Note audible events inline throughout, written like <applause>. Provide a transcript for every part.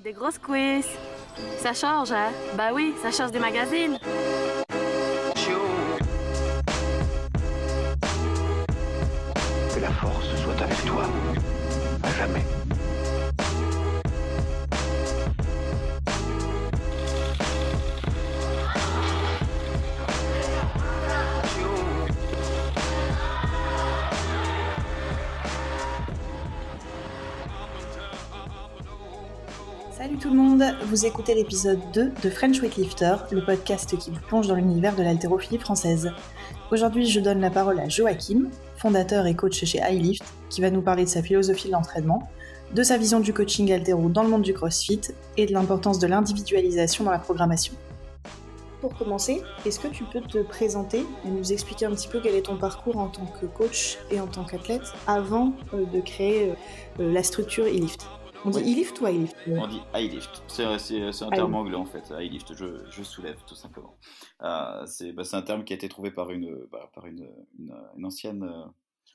Des grosses quiz. Ça change, hein? Bah oui, ça change des magazines. Vous écoutez l'épisode 2 de French Weightlifter, le podcast qui vous plonge dans l'univers de l'haltérophilie française. Aujourd'hui, je donne la parole à Joachim, fondateur et coach chez iLift, qui va nous parler de sa philosophie de l'entraînement, de sa vision du coaching haltéro dans le monde du CrossFit et de l'importance de l'individualisation dans la programmation. Pour commencer, est-ce que tu peux te présenter et nous expliquer un petit peu quel est ton parcours en tant que coach et en tant qu'athlète avant euh, de créer euh, la structure iLift? On dit Oui. e-lift ou iLift On dit high lift. C'est un terme anglais en fait. High lift, je, je soulève tout simplement. Euh, c'est bah, c'est un terme qui a été trouvé par une, bah, par une, une, une ancienne,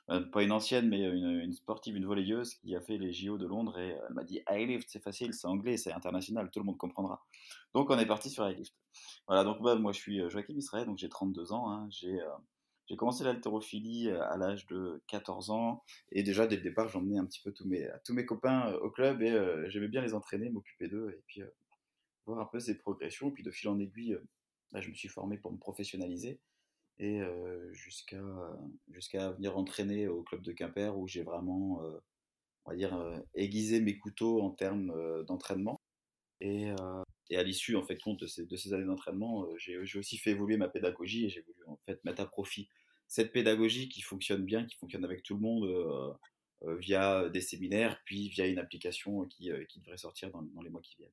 euh, pas une ancienne, mais une, une sportive, une volleyeuse qui a fait les JO de Londres et elle m'a dit high lift, c'est facile, c'est anglais, c'est international, tout le monde comprendra. Donc on est parti sur high lift. Voilà, donc bah, moi je suis euh, Joachim Israël, donc j'ai 32 ans. hein. j'ai euh, j'ai commencé l'haltérophilie euh, à l'âge de 14 ans et déjà dès le départ j'emmenais un petit peu tous mes, tous mes copains euh, au club et euh, j'aimais bien les entraîner, m'occuper d'eux et puis voir un peu ces progressions. Puis de fil en aiguille, là, je me suis formé pour me professionnaliser et jusqu'à jusqu'à venir entraîner au club de Quimper où j'ai vraiment, on va dire, aiguisé mes couteaux en termes d'entraînement. Et, et à l'issue, en fait, compte de ces, années d'entraînement, euh, j'ai aussi fait évoluer ma pédagogie et j'ai voulu en fait mettre à profit cette pédagogie qui fonctionne bien, qui fonctionne avec tout le monde euh, euh, via des séminaires, puis via une application qui, devrait sortir dans, les mois qui viennent.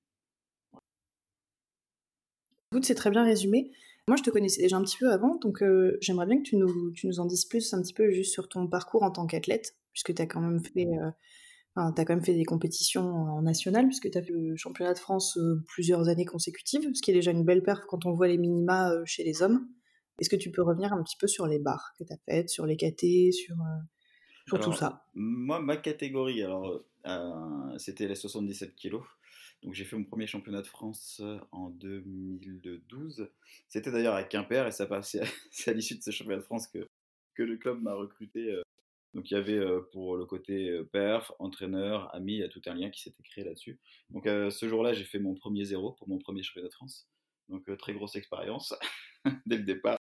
Écoute, c'est très bien résumé. Moi, je te connaissais déjà un petit peu avant, donc j'aimerais bien que tu nous, en dises plus un petit peu juste sur ton parcours en tant qu'athlète, puisque tu as quand même fait, enfin, t'as quand même fait des compétitions en national, puisque tu as fait le championnat de France euh, plusieurs années consécutives, ce qui est déjà une belle perf quand on voit les minima euh, chez les hommes. Est-ce que tu peux revenir un petit peu sur les barres que tu as faites, sur les KT, sur, euh, sur tout ça? Moi, ma catégorie, alors, euh, c'était les 77 kilos. Donc, j'ai fait mon premier championnat de France en 2012. C'était d'ailleurs à Quimper et <laughs> c'est à l'issue de ce championnat de France que, que le club m'a recruté. Donc, il y avait euh, pour le côté perf, entraîneur, ami, il y a tout un lien qui s'était créé là-dessus. Donc, euh, ce jour-là, j'ai fait mon premier zéro pour mon premier championnat de France. Donc, très grosse expérience <laughs> dès le départ.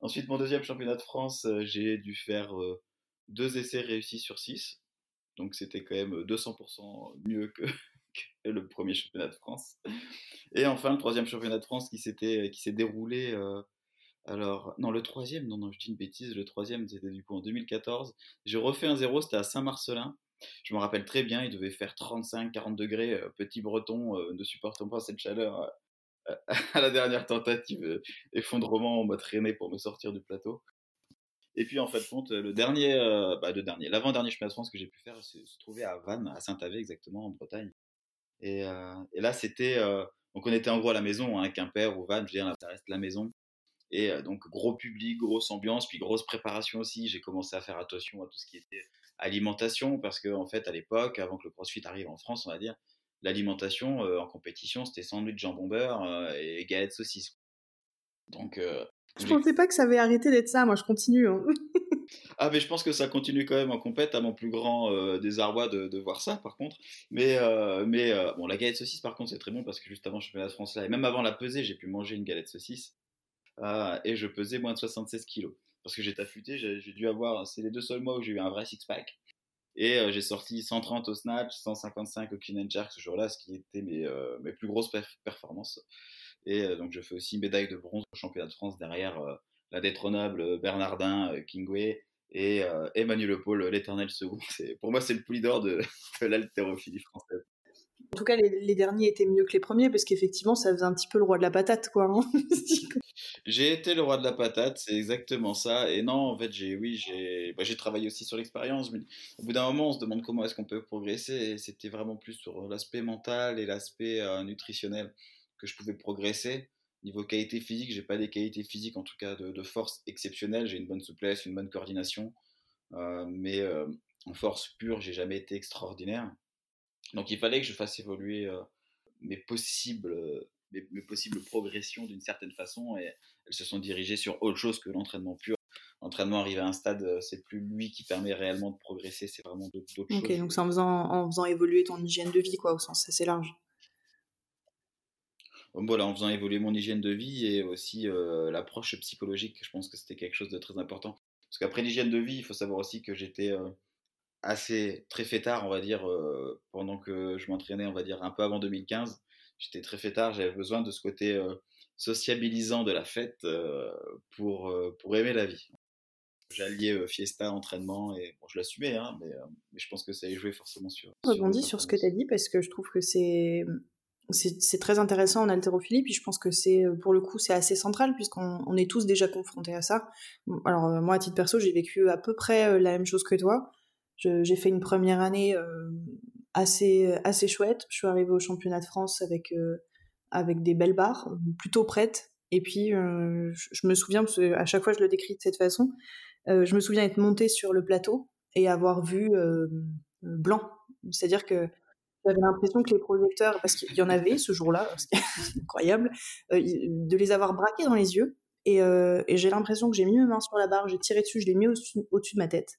Ensuite, mon deuxième championnat de France, j'ai dû faire deux essais réussis sur six. Donc c'était quand même 200% mieux que, <laughs> que le premier championnat de France. Et enfin, le troisième championnat de France qui s'était qui s'est déroulé. Alors, non, le troisième, non, non, je dis une bêtise. Le troisième, c'était du coup en 2014. J'ai refait un zéro, c'était à Saint-Marcelin. Je me rappelle très bien, il devait faire 35-40 degrés. euh, petit breton, euh, ne supportant pas cette chaleur. euh, <laughs> à la dernière tentative, effondrement, on m'a traîné pour me sortir du plateau. Et puis en fait, compte, le dernier, bah, le dernier, l'avant-dernier championnat de France que j'ai pu faire se, se trouvait à Vannes, à Saint-Avé exactement, en Bretagne. Et, là, c'était, donc on était en gros à la maison, hein, Quimper ou Vannes, je veux dire, ça reste la maison. Et donc gros public, grosse ambiance, puis grosse préparation aussi. J'ai commencé à faire attention à tout ce qui était alimentation, parce que en fait, à l'époque, avant que le CrossFit arrive en France, on va dire, l'alimentation euh, en compétition, c'était sandwich jambon beurre euh, et galettes saucisses. Donc euh, Je pensais pas que ça avait arrêté d'être ça, moi je continue. hein. <laughs> Ah, mais je pense que ça continue quand même en compète, à mon plus grand désarroi de, de voir ça, par contre. Mais, mais bon, la galette saucisse, par contre, c'est très bon parce que juste avant le championnat de France, là, et même avant la pesée, j'ai pu manger une galette saucisse. Euh, et je pesais moins de 76 kilos. Parce que j'étais affûté, j'ai dû avoir, c'est les deux seuls mois où j'ai eu un vrai six-pack. Et euh, j'ai sorti 130 au snatch, 155 au clean and jerk ce jour-là, ce qui était mes, euh, mes plus grosses perf- performances. Et euh, donc je fais aussi médaille de bronze au championnat de France derrière la détrônable Bernardin, Kingway et Emmanuel Paul, l'éternel second. <laughs> Pour moi, c'est le poulidor de, <laughs> de l'haltérophilie française. En tout cas, les, derniers étaient mieux que les premiers parce qu'effectivement, ça faisait un petit peu le roi de la patate, quoi. hein. <laughs> J'ai été le roi de la patate, c'est exactement ça. Et non, en fait, j'ai, oui, j'ai, bah, travaillé aussi sur l'expérience. Mais au bout d'un moment, on se demande comment est-ce qu'on peut progresser. C'était vraiment plus sur l'aspect mental et l'aspect euh, nutritionnel que je pouvais progresser. Niveau qualité physique, j'ai pas des qualités physiques, en tout cas de, force exceptionnelle. J'ai une bonne souplesse, une bonne coordination. Euh, mais euh, en force pure, j'ai jamais été extraordinaire. Donc il fallait que je fasse évoluer euh, mes possibles, mes, mes possibles progressions d'une certaine façon et elles se sont dirigées sur autre chose que l'entraînement pur. L'entraînement arrivé à un stade, euh, c'est plus lui qui permet réellement de progresser, c'est vraiment d'autres choses. Ok, donc c'est en faisant, en faisant évoluer ton hygiène de vie, quoi, au sens assez large. Voilà, en faisant évoluer mon hygiène de vie et aussi euh, l'approche psychologique, je pense que c'était quelque chose de très important. Parce qu'après l'hygiène de vie, il faut savoir aussi que j'étais euh, assez très fêtard, on va dire, pendant que je m'entraînais, on va dire un peu avant 2015. J'étais très fêtard, j'avais besoin de ce côté sociabilisant de la fête pour, pour aimer la vie. J'alliais fiesta, entraînement, et bon, je l'assumais, hein, mais, mais, je pense que ça a joué forcément sur. Je rebondis sur, ce que tu as dit parce que je trouve que c'est. C'est très intéressant en haltérophilie, puis je pense que c'est, pour le coup, c'est assez central, puisqu'on on est tous déjà confrontés à ça. Alors, moi, à titre perso, j'ai vécu à peu près la même chose que toi. J'ai fait une première année assez, assez chouette. Je suis arrivée au championnat de France avec, avec des belles barres, plutôt prêtes. Et puis, je, me souviens, parce que à chaque fois je le décris de cette façon, euh, je me souviens être montée sur le plateau et avoir vu euh, blanc. C'est-à-dire que j'avais l'impression que les projecteurs, parce qu'il y en avait ce jour-là, <laughs> c'est incroyable, euh, de les avoir braqués dans les yeux. Et, j'ai l'impression que j'ai mis mes mains sur la barre, j'ai tiré dessus, je l'ai mis au-dessus de ma tête.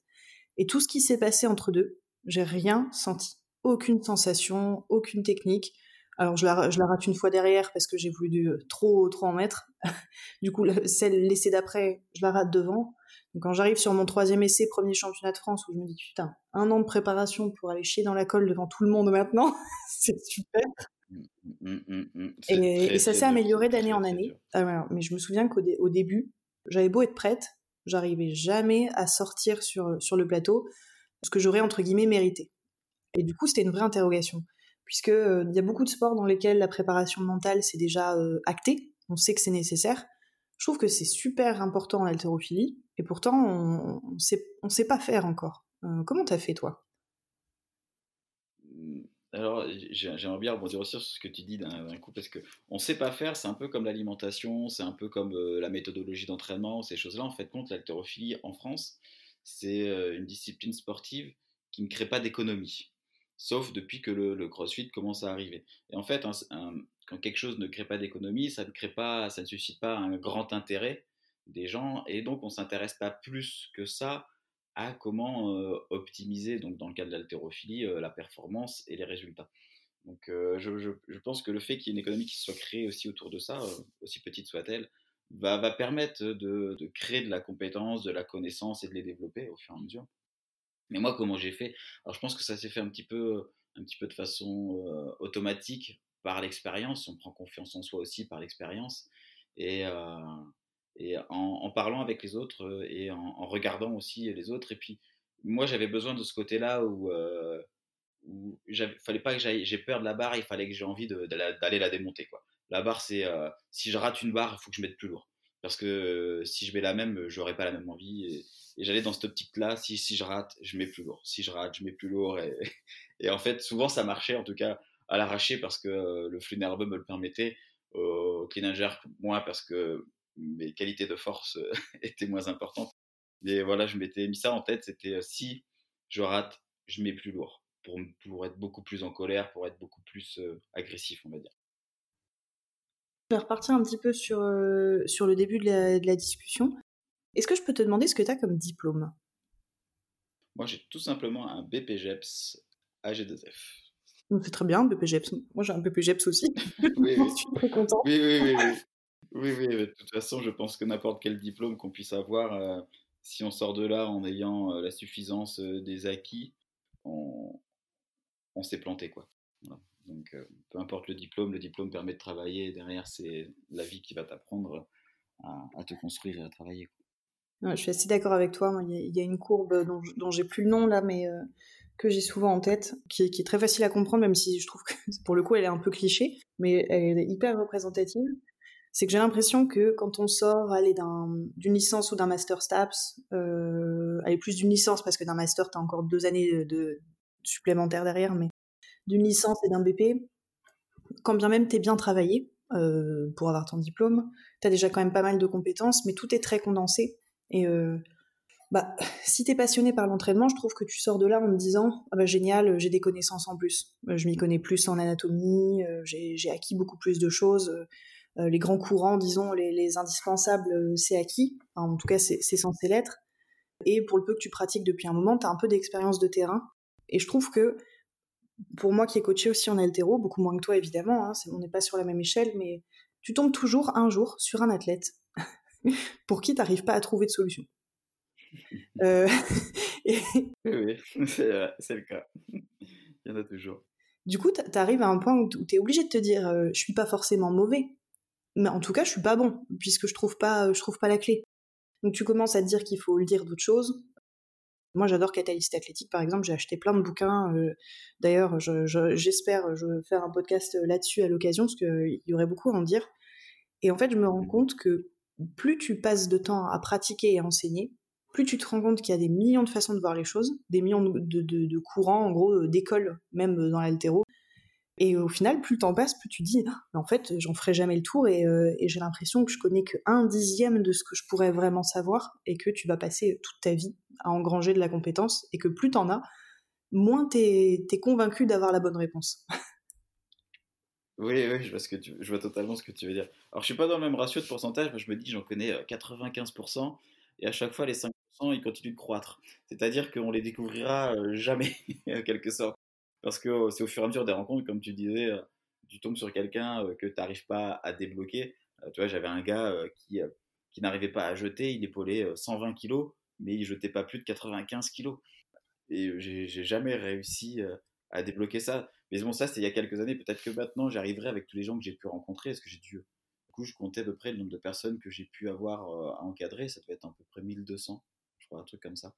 Et tout ce qui s'est passé entre deux, j'ai rien senti. Aucune sensation, aucune technique. Alors je la, je la rate une fois derrière parce que j'ai voulu trop, trop en mettre. <laughs> du coup, celle laissée d'après, je la rate devant. Donc quand j'arrive sur mon troisième essai, premier championnat de France, où je me dis putain, un an de préparation pour aller chier dans la colle devant tout le monde maintenant, <laughs> c'est super. Mmh, mmh, mmh, et, ça s'est amélioré d'année en année. Ah, mais je me souviens qu'au début, j'avais beau être prête, j'arrivais jamais à sortir sur, le plateau ce que j'aurais entre guillemets mérité. Et du coup, c'était une vraie interrogation, puisque euh, il y a beaucoup de sports dans lesquels la préparation mentale c'est déjà euh, acté, on sait que c'est nécessaire. Je trouve que c'est super important en haltérophilie, et pourtant, on on sait pas faire encore. Euh, comment t'as fait, toi? Alors, j'aimerais bien rebondir aussi sur ce que tu dis d'un coup, parce qu'on ne sait pas faire, c'est un peu comme l'alimentation, c'est un peu comme euh, la méthodologie d'entraînement, ces choses-là. En fait, compte l'haltérophilie en France, c'est euh, une discipline sportive qui ne crée pas d'économie, sauf depuis que le, CrossFit commence à arriver. Et en fait, quand quelque chose ne crée pas d'économie, ça ne crée pas, ça ne suscite pas un grand intérêt des gens et donc on s'intéresse pas plus que ça à comment optimiser, donc dans le cas de l'haltérophilie, la performance et les résultats. Donc je, je, pense que le fait qu'il y ait une économie qui soit créée aussi autour de ça, aussi petite soit-elle, va, va, permettre de, de, créer de la compétence, de la connaissance et de les développer au fur et à mesure. Mais moi, comment j'ai fait? Alors je pense que ça s'est fait un petit peu, un petit peu de façon automatique par l'expérience. On prend confiance en soi aussi par l'expérience. Et, et en, parlant avec les autres euh, et en, regardant aussi les autres. Et puis, moi, j'avais besoin de ce côté-là où, euh, où fallait pas que j'ai peur de la barre, il fallait que j'ai envie d'aller la démonter. Quoi. La barre, c'est euh, si je rate une barre, il faut que je mette plus lourd. Parce que euh, si je mets la même, j'aurais pas la même envie. Et, j'allais dans cette optique-là, si, si je rate, je mets plus lourd. Si je rate, je mets plus lourd. Et, <laughs> en fait, souvent, ça marchait, en tout cas, à l'arracher parce que le flux nerveux me le permettait. Au clean moins parce que mes qualités de force euh, <laughs> étaient moins importantes. Mais voilà, je m'étais mis ça en tête, c'était euh, si je rate, je mets plus lourd pour, pour être beaucoup plus en colère, pour être beaucoup plus euh, agressif, on va dire. Je vais repartir un petit peu sur, sur le début de la, de la discussion. Est-ce que je peux te demander ce que tu as comme diplôme? Moi, j'ai tout simplement un BPGEPS AG2F. C'est très bien, BPGEPS. Moi, j'ai un BPGEPS aussi. Oui, <laughs> je suis très content. Oui, oui, oui. oui. Oui, oui, de toute façon, je pense que n'importe quel diplôme qu'on puisse avoir, euh, si on sort de là en ayant euh, la suffisance euh, des acquis, on, s'est planté, quoi. Donc, peu importe le diplôme, le diplôme permet de travailler. derrière, c'est la vie qui va t'apprendre à, te construire et à travailler. je suis assez d'accord avec toi. Il y, a une courbe dont, j'ai plus le nom là, mais que j'ai souvent en tête, qui, qui, est très facile à comprendre, même si je trouve que <laughs> pour le coup elle est un peu cliché, mais elle est hyper représentative c'est que j'ai l'impression que quand on sort aller d'une licence ou d'un master STAPS, euh, aller plus d'une licence parce que d'un master tu as encore deux années de, supplémentaires derrière, mais d'une licence et d'un BP, quand bien même tu es bien travaillé euh, pour avoir ton diplôme, tu as déjà quand même pas mal de compétences, mais tout est très condensé. Et euh, bah, si t'es passionné par l'entraînement, je trouve que tu sors de là en me disant ah bah génial, j'ai des connaissances en plus. Euh, je m'y connais plus en anatomie, j'ai acquis beaucoup plus de choses. Euh, les grands courants, disons, les, indispensables, c'est acquis. en tout cas, c'est censé l'être. Et pour le peu que tu pratiques depuis un moment, tu as un peu d'expérience de terrain. Et je trouve que, pour moi qui ai coaché aussi en altéro, beaucoup moins que toi évidemment, hein, on n'est pas sur la même échelle, mais tu tombes toujours un jour sur un athlète <laughs> pour qui tu n'arrives pas à trouver de solution. Euh, <laughs> oui, <laughs> c'est le cas. Il y en a toujours. Du coup, tu arrives à un point où tu es obligé de te dire euh, je suis pas forcément mauvais, mais en tout cas, je suis pas bon, puisque je trouve pas, je trouve pas la clé. Donc tu commences à te dire qu'il faut le dire d'autres choses. Moi, j'adore Catalyst Athlétique, par exemple. J'ai acheté plein de bouquins. Euh, d'ailleurs, j'espère je, faire un podcast là-dessus à l'occasion, parce qu'il y aurait beaucoup à en dire. Et en fait, je me rends compte que plus tu passes de temps à pratiquer et à enseigner, plus tu te rends compte qu'il y a des millions de façons de voir les choses, des millions de, courants, en gros, euh, d'écoles, même euh, dans l'altéro. Et au final, plus le temps passe, plus tu dis, ah, en fait, j'en ferai jamais le tour euh, et, j'ai l'impression que je connais que un dixième de ce que je pourrais vraiment savoir et que tu vas passer toute ta vie à engranger de la compétence et que plus t'en as, moins t'es es convaincu d'avoir la bonne réponse. Oui, oui, je vois, totalement ce que tu veux dire. Alors, je suis pas dans le même ratio de pourcentage, mais je me dis, j'en connais 95%, et à chaque fois, les 5% ils continuent de croître. C'est-à-dire qu'on les découvrira euh, jamais, <laughs> en quelque sorte. Parce que c'est au fur et à mesure des rencontres, comme tu disais, tu tombes sur quelqu'un que tu n'arrives pas à débloquer. tu vois, j'avais un gars qui, qui n'arrivait pas à jeter, il épaulait 120 kg, mais il jetait pas plus de 95 kg. Et j'ai jamais réussi à débloquer ça. Mais bon, ça, c'était il y a quelques années. Peut-être que maintenant, j'arriverai avec tous les gens que j'ai pu rencontrer. Est-ce que j'ai dû. Du coup, je comptais à peu près le nombre de personnes que j'ai pu avoir à encadrer. Ça devait être à peu près 1200 un truc comme ça.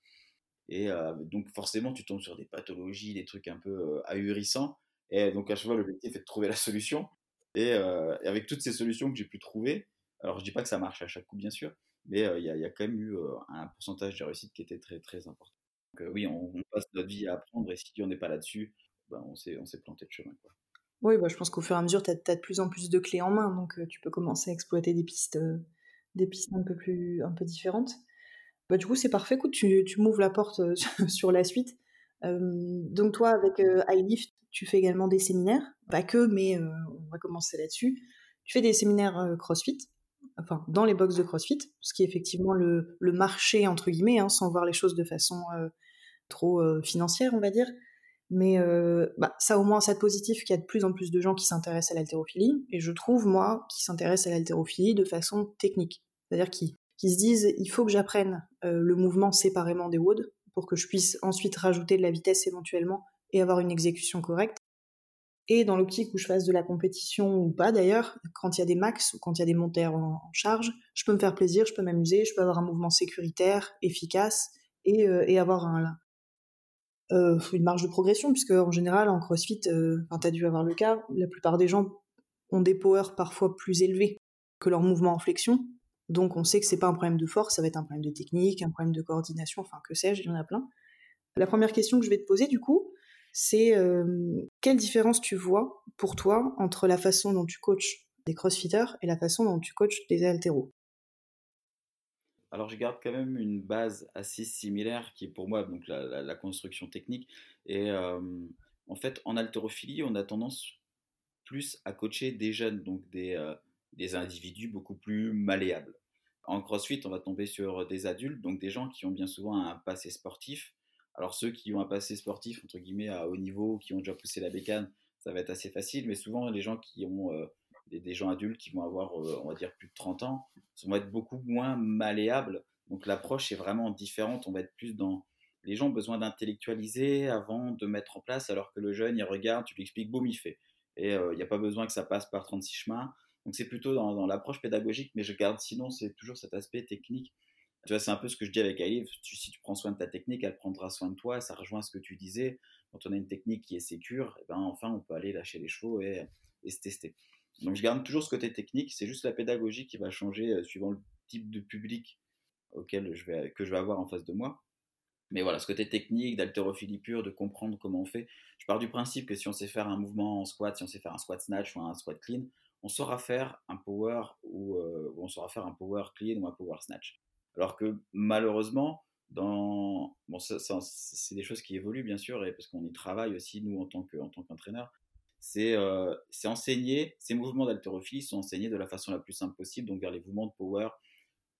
Et donc forcément, tu tombes sur des pathologies, des trucs un peu ahurissants. Et donc à chaque fois, l'objectif est de trouver la solution. Et, avec toutes ces solutions que j'ai pu trouver, alors je dis pas que ça marche à chaque coup, bien sûr, mais il y, a quand même eu un pourcentage de réussite qui était très très important. Donc oui, on, passe notre vie à apprendre et si on n'est pas là-dessus, ben, on s'est planté de chemin. Oui, bah, je pense qu'au fur et à mesure, tu as, as, de plus en plus de clés en main, donc tu peux commencer à exploiter des pistes, des pistes un peu plus un peu différentes. Bah, du coup, c'est parfait. Écoute, tu, tu m'ouvres la porte euh, <laughs> sur la suite. donc, toi, avec euh, iLift, tu fais également des séminaires? Pas que, mais euh, on va commencer là-dessus. Tu fais des séminaires CrossFit, enfin, dans les box de CrossFit, ce qui est effectivement le, le marché, entre guillemets, hein, sans voir les choses de façon trop financière, on va dire. Mais bah, ça, au moins, ça de positif qu'il y a de plus en plus de gens qui s'intéressent à l'haltérophilie. Et je trouve, moi, qui s'intéressent à l'haltérophilie de façon technique. C'est-à-dire qui qui se disent il faut que j'apprenne euh, le mouvement séparément des WOD pour que je puisse ensuite rajouter de la vitesse éventuellement et avoir une exécution correcte. Et dans l'optique où je fasse de la compétition ou pas d'ailleurs, quand il y a des max ou quand il y a des monteurs en, charge, je peux me faire plaisir, je peux m'amuser, je peux avoir un mouvement sécuritaire, efficace et, euh, avoir un, euh, une marge de progression, puisque en général en CrossFit, euh, tu as dû avoir le cas, la plupart des gens ont des powers parfois plus élevés que leur mouvement en flexion, donc on sait que c'est pas un problème de force, ça va être un problème de technique, un problème de coordination, enfin que sais-je, il y en a plein. La première question que je vais te poser du coup, c'est euh, quelle différence tu vois pour toi entre la façon dont tu coaches des crossfitters et la façon dont tu coaches des haltéros alors je garde quand même une base assez similaire qui est pour moi donc la, construction technique. Et euh, en fait, en haltérophilie, on a tendance plus à coacher des jeunes, donc des, euh, des individus beaucoup plus malléables. En CrossFit, on va tomber sur des adultes, donc des gens qui ont bien souvent un passé sportif. Alors ceux qui ont un passé sportif, entre guillemets, à haut niveau, qui ont déjà poussé la bécane, ça va être assez facile, mais souvent les gens qui ont euh, des, gens adultes qui vont avoir, euh, on va dire, plus de 30 ans, vont être beaucoup moins malléables. Donc l'approche est vraiment différente, on va être plus dans... Les gens ont besoin d'intellectualiser avant de mettre en place, alors que le jeune, il regarde, tu lui expliques, boum, il fait. Et euh, il n'y a pas besoin que ça passe par 36 chemins. Donc c'est plutôt dans, l'approche pédagogique, mais je garde sinon c'est toujours cet aspect technique. Tu vois, c'est un peu ce que je dis avec Alive. si tu prends soin de ta technique, elle prendra soin de toi. Ça rejoint ce que tu disais. Quand on a une technique qui est sécure, eh ben enfin on peut aller lâcher les chevaux et, se tester. Donc je garde toujours ce côté technique. C'est juste la pédagogie qui va changer euh, suivant le type de public auquel je vais, que je vais avoir en face de moi. Mais voilà, ce côté technique, d'haltérophilie pure, de comprendre comment on fait. Je pars du principe que si on sait faire un mouvement en squat, si on sait faire un squat snatch ou un squat clean, on saura faire un power ou, euh, on saura faire un power clean ou un power snatch. Alors que malheureusement, dans bon, c'est des choses qui évoluent bien sûr, et parce qu'on y travaille aussi nous en tant que. C'est euh, enseigner ces mouvements d'haltérophilie sont enseignés de la façon la plus simple possible, donc vers les mouvements de power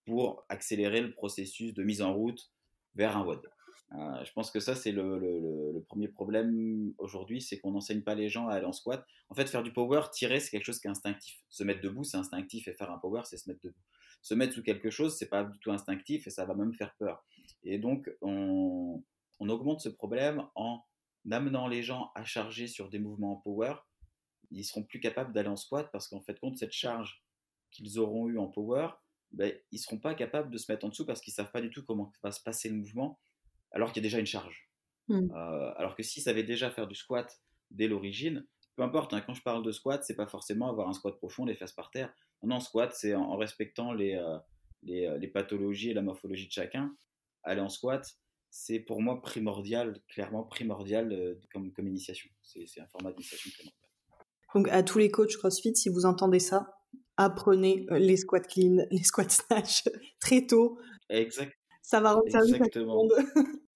pour accélérer le processus de mise en route vers un WOD. Euh, je pense que ça, c'est le, premier problème aujourd'hui, c'est qu'on n'enseigne pas les gens à aller en squat. En fait, faire du power, tirer, c'est quelque chose qui est instinctif. Se mettre debout, c'est instinctif, et faire un power, c'est se mettre debout. Se mettre sous quelque chose, c'est pas du tout instinctif, et ça va même faire peur. Et donc, on, on augmente ce problème en amenant les gens à charger sur des mouvements en power. Ils seront plus capables d'aller en squat parce qu'en fait, compte cette charge qu'ils auront eue en power, ben, ils seront pas capables de se mettre en dessous parce qu'ils savent pas du tout comment va se passer le mouvement alors qu'il y a déjà une charge. Mmh. Euh, alors que s'ils savaient déjà faire du squat dès l'origine, peu importe, hein, quand je parle de squat, c'est pas forcément avoir un squat profond, les fesses par terre. Non, squat, c'est en, respectant les, euh, euh, les, pathologies et la morphologie de chacun. Aller en squat, c'est pour moi primordial, clairement primordial comme, comme initiation. C'est un format d'initiation primordial. Donc à tous les coachs CrossFit, si vous entendez ça, apprenez les squats clean, <laughs> les squats snatch <laughs> très tôt. Exact. Ça va rendre service à tout le monde. <laughs>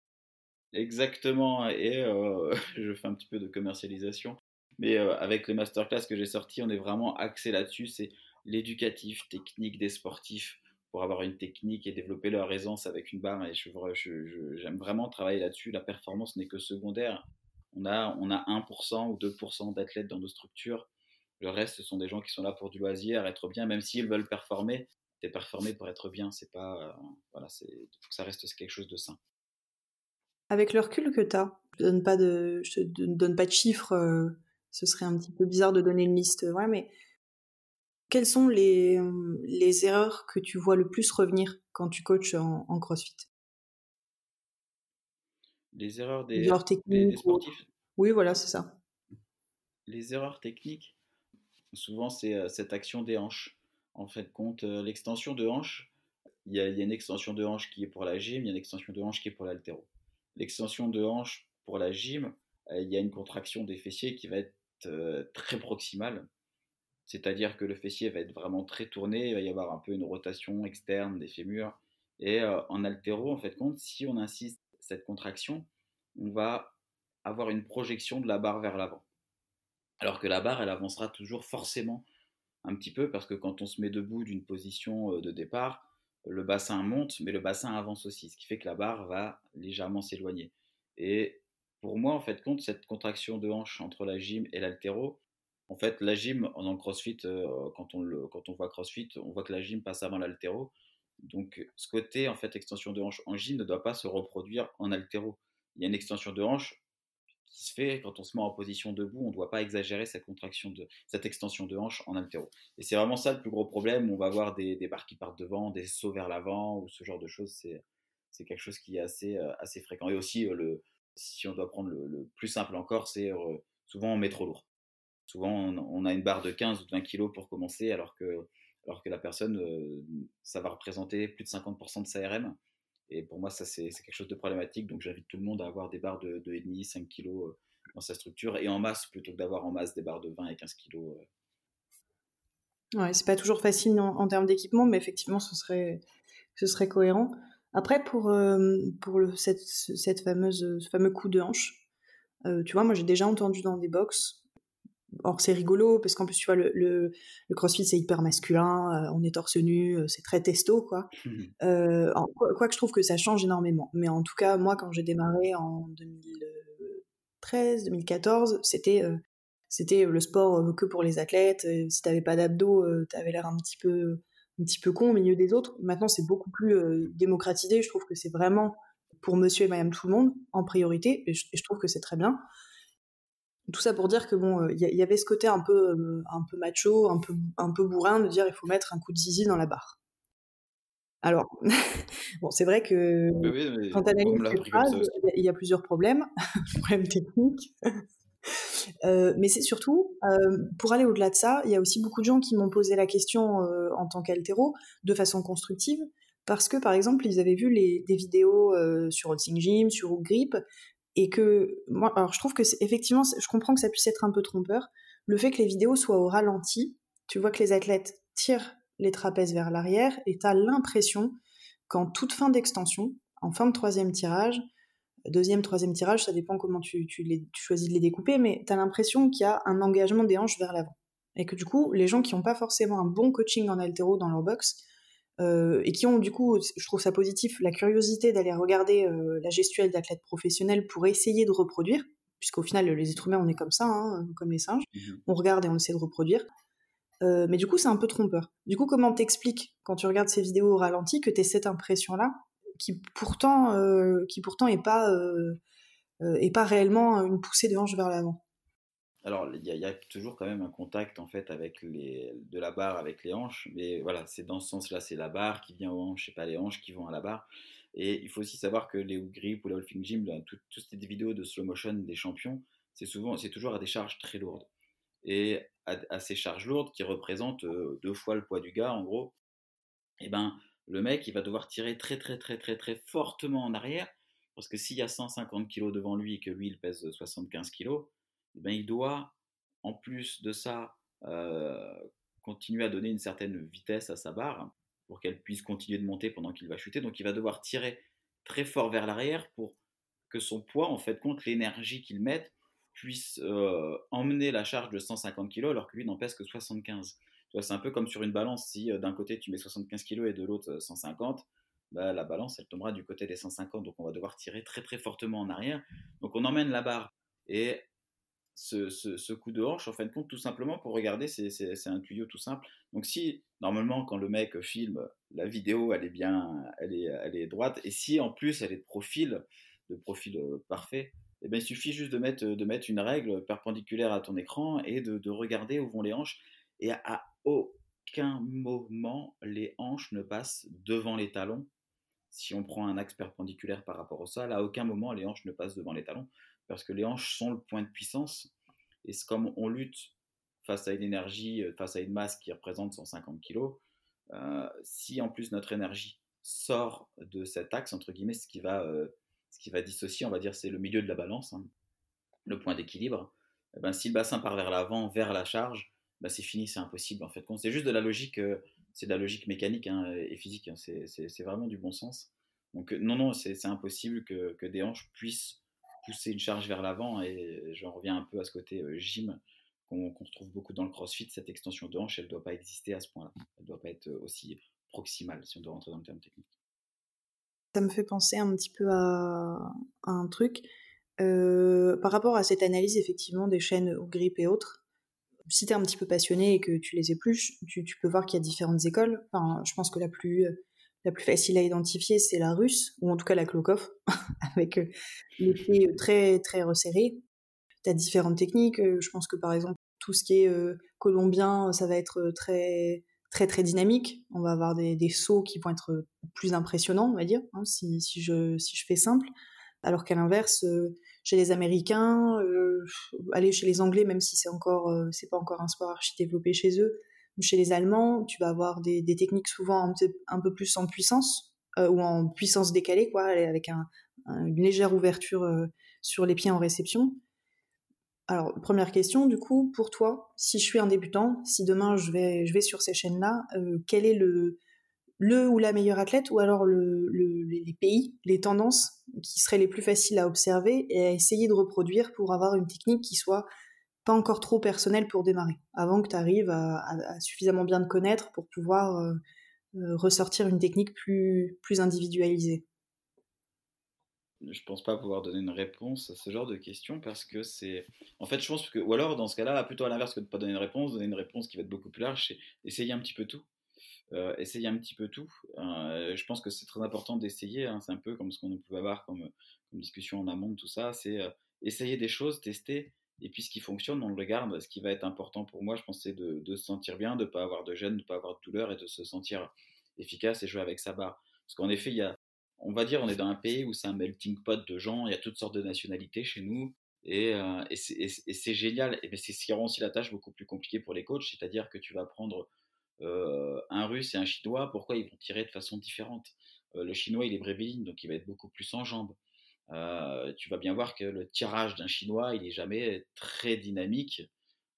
Exactement, et euh, <laughs> je fais un petit peu de commercialisation, mais euh, avec les masterclass que j'ai sortis, on est vraiment axé là-dessus, c'est l'éducatif, technique des sportifs pour avoir une technique et développer leur aisance avec une barre. Et j'aime vraiment travailler là-dessus. La performance n'est que secondaire. On a, on a 1% ou 2% d'athlètes dans nos structures. Le reste, ce sont des gens qui sont là pour du loisir, être bien, même s'ils veulent performer. T'es performer pour être bien, c'est pas, euh, voilà, c'est, ça reste quelque chose de sain. Avec le recul que tu as, je ne donne pas de, je te donne pas de chiffres, euh, ce serait un petit peu bizarre de donner une liste, ouais, mais quelles sont les, les erreurs que tu vois le plus revenir quand tu coaches en, CrossFit? Les erreurs des, techniques, sportifs? Oui, voilà, c'est ça. Les erreurs techniques, souvent c'est euh, cette action des hanches. En fait, compte euh, l'extension de hanche, il y, a, une extension de hanche qui est pour la gym, il y a une extension de hanche qui est pour l'altéro l'extension de hanche pour la gym, euh, il y a une contraction des fessiers qui va être euh, très proximale. C'est-à-dire que le fessier va être vraiment très tourné, il va y avoir un peu une rotation externe des fémurs. Et en altéro, en fait, compte, si on insiste cette contraction, on va avoir une projection de la barre vers l'avant. Alors que la barre, elle avancera toujours forcément un petit peu, parce que quand on se met debout d'une position de départ, le bassin monte, mais le bassin avance aussi, ce qui fait que la barre va légèrement s'éloigner. Et pour moi, en fait, compte cette contraction de hanche entre la gym et l'altéro, en fait, la gym, le crossfit, quand, on le, quand on voit crossfit, on voit que la gym passe avant l'altéro. Donc, ce côté, en fait, extension de hanche en gym ne doit pas se reproduire en altéro. Il y a une extension de hanche qui se fait quand on se met en position debout. On ne doit pas exagérer cette contraction de cette extension de hanche en altéro. Et c'est vraiment ça le plus gros problème. On va avoir des, barres qui partent devant, des sauts vers l'avant ou ce genre de choses. C'est quelque chose qui est assez euh, assez fréquent. Et aussi euh, le si on doit prendre le, plus simple encore, c'est euh, souvent on met trop lourd. Souvent on, a une barre de 15 ou 20 kg pour commencer, alors que alors que la personne, ça va représenter plus de 50% de sa RM. Et pour moi, ça, c'est quelque chose de problématique. Donc, j'invite tout le monde à avoir des barres de 2,5, 5 kg euh, dans sa structure et en masse plutôt que d'avoir en masse des barres de 20 et 15 kg. Euh. Ouais, c'est pas toujours facile en, termes d'équipement, mais effectivement, ce serait, ce serait cohérent. Après, pour, euh, pour le, cette, fameuse, ce fameux coup de hanche, tu vois, moi j'ai déjà entendu dans des box Or, c'est rigolo, parce qu'en plus, tu vois, le, le, le crossfit, c'est hyper masculin, euh, on est torse nu, euh, c'est très testo, quoi. Mmh <laughs> euh, quoi, que je trouve que ça change énormément. Mais en tout cas, moi, quand j'ai démarré en 2013, 2014, c'était c'était le sport que pour les athlètes. Si t'avais pas d'abdos, t'avais l'air un petit peu un petit peu con au milieu des autres. Maintenant, c'est beaucoup plus démocratisé. Je trouve que c'est vraiment pour monsieur et madame tout le monde en priorité, et je trouve que c'est très bien. Tout ça pour dire que bon, il euh, y, avait ce côté un peu, euh, un peu macho, un peu, un peu bourrin de dire il faut mettre un coup de zizi dans la barre. Alors, <laughs> bon, c'est vrai que quand tu analyses cette phrase, il y, a plusieurs problèmes, <laughs> problèmes techniques. <laughs> Euh, mais c'est surtout, pour aller au-delà de ça, il y a aussi beaucoup de gens qui m'ont posé la question en tant qu'altéro de façon constructive, parce que par exemple, ils avaient vu les, des vidéos sur Holding Gym, sur Grip, et que moi alors je trouve que effectivement je comprends que ça puisse être un peu trompeur le fait que les vidéos soient au ralenti tu vois que les athlètes tirent les trapèzes vers l'arrière et tu l'impression qu'en toute fin d'extension en fin de troisième tirage, deuxième, troisième tirage, ça dépend comment tu, choisis de les découper, mais tu as l'impression qu'il y a un engagement des hanches vers l'avant. Et que du coup, les gens qui n'ont pas forcément un bon coaching en altéro dans leur box, euh, et qui ont du coup, je trouve ça positif, la curiosité d'aller regarder euh, la gestuelle d'athlètes professionnels pour essayer de reproduire, puisqu'au final, les êtres humains, on est comme ça, hein, comme les singes, mmh on regarde et on essaie de reproduire. Euh, mais du coup, c'est un peu trompeur. Du coup, comment t'expliques, quand tu regardes ces vidéos au ralenti, que tu cette impression-là, qui pourtant, qui pourtant est pas, est pas réellement une poussée de hanche vers l'avant? Alors, il y, a toujours quand même un contact en fait avec les, de la barre avec les hanches, mais voilà, c'est dans ce sens-là, c'est la barre qui vient aux hanches, c'est pas les hanches qui vont à la barre. Et il faut aussi savoir que les grip ou la Wolfing Gym, toutes ces vidéos de slow motion des champions, c'est souvent, c'est toujours à des charges très lourdes. Et à, ces charges lourdes qui représentent euh, deux fois le poids du gars, en gros, et eh ben le mec il va devoir tirer très très très très très fortement en arrière parce que s'il y a 150 kg devant lui et que lui il pèse 75 kg, eh ben il doit en plus de ça euh, continuer à donner une certaine vitesse à sa barre pour qu'elle puisse continuer de monter pendant qu'il va chuter. Donc il va devoir tirer très fort vers l'arrière pour que son poids en fait compte l'énergie qu'il mette puisse euh, emmener la charge de 150 kg alors que lui n'en pèse que 75. C'est un peu comme sur une balance, si euh, d'un côté tu mets 75 kg et de l'autre 150, euh, bah, la balance elle tombera du côté des 150, donc on va devoir tirer très très fortement en arrière. Donc on emmène la barre. Et ce, coup de hanche, en fin de compte, tout simplement pour regarder, c'est un tuyau tout simple. Donc si, normalement, quand le mec filme, la vidéo, elle est bien, elle est, elle est droite, et si en plus elle est de profil, de profil parfait, eh ben, il suffit juste de mettre, de mettre une règle perpendiculaire à ton écran et de, regarder où vont les hanches. Et à, aucun moment, les hanches ne passent devant les talons. Si on prend un axe perpendiculaire par rapport au sol, à aucun moment les hanches ne passent devant les talons, parce que les hanches sont le point de puissance. Et c'est comme on lutte face à une énergie, euh, face à une masse qui représente 150 kg, euh, si en plus notre énergie sort de cet axe, entre guillemets, ce qui va euh, ce qui va dissocier, on va dire, c'est le milieu de la balance, hein, le point d'équilibre. Eh ben, si le bassin part vers l'avant, vers la charge, ben, c'est fini, c'est impossible. En fait, c'est juste de la logique, c'est de la logique mécanique hein, et physique. Hein, c'est vraiment du bon sens. Donc non, non, c'est impossible que, des hanches puissent pousser une charge vers l'avant. Et j'en reviens un peu à ce côté gym qu'on retrouve beaucoup dans le CrossFit. Cette extension de hanche, elle doit pas exister à ce point-là. Elle doit pas être aussi proximale, si on doit rentrer dans le terme technique. Ça me fait penser un petit peu à, un truc. Par rapport à cette analyse, effectivement, des chaînes au grip et autres, si tu es un petit peu passionné et que tu les épluches, tu, tu peux voir qu'il y a différentes écoles. Enfin, je pense que la plus, la plus facile à identifier, c'est la russe, ou en tout cas la Klokov, <laughs> avec euh, les pieds très, très resserrés. Tu as différentes techniques. Euh, je pense que par exemple, tout ce qui est colombien, ça va être très très très dynamique. On va avoir des, sauts qui vont être plus impressionnants, on va dire, hein, si, si, je, si je fais simple. Alors qu'à l'inverse, euh, chez les Américains, euh, aller chez les Anglais, même si c'est encore euh, c'est pas encore un sport archi développé chez eux, chez les Allemands, tu vas avoir des, techniques souvent un, peu plus en puissance ou en puissance décalée, quoi, avec un, une légère ouverture sur les pieds en réception. Alors, première question, du coup, pour toi, si je suis un débutant, si demain je vais, sur ces chaînes-là, euh, quel est le, ou la meilleure athlète, ou alors le, les pays, les tendances qui seraient les plus faciles à observer et à essayer de reproduire pour avoir une technique qui soit pas encore trop personnelle pour démarrer, avant que tu arrives à, suffisamment bien te connaître pour pouvoir euh, euh, ressortir une technique plus, plus individualisée je pense pas pouvoir donner une réponse à ce genre de questions parce que c'est. En fait, je pense que. Ou alors, dans ce cas-là, plutôt à l'inverse que de ne pas donner une réponse, donner une réponse qui va être beaucoup plus large, c'est essayer un petit peu tout. Euh, essayer un petit peu tout. Euh, je pense que c'est très important d'essayer. Hein. c'est un peu comme ce qu'on pouvait avoir comme, discussion en amont tout ça. C'est essayer des choses, tester. Et puis ce qui fonctionne, on le regarde. Ce qui va être important pour moi, je pense, c'est de, de, se sentir bien, de ne pas avoir de gêne, de ne pas avoir de douleur et de se sentir efficace et jouer avec sa barre. Parce qu'en effet, il y a, on va dire, on est dans un pays où c'est un melting pot de gens, il y a toutes sortes de nationalités chez nous, et, euh, c'est génial. Et c'est ce qui rend aussi la tâche beaucoup plus compliquée pour les coachs, c'est-à-dire que tu vas prendre euh, un russe et un chinois, pourquoi ils vont tirer de façon différente? Euh, Le chinois, il est bréviline, donc il va être beaucoup plus en jambes. Tu vas bien voir que le tirage d'un chinois, il n'est jamais très dynamique,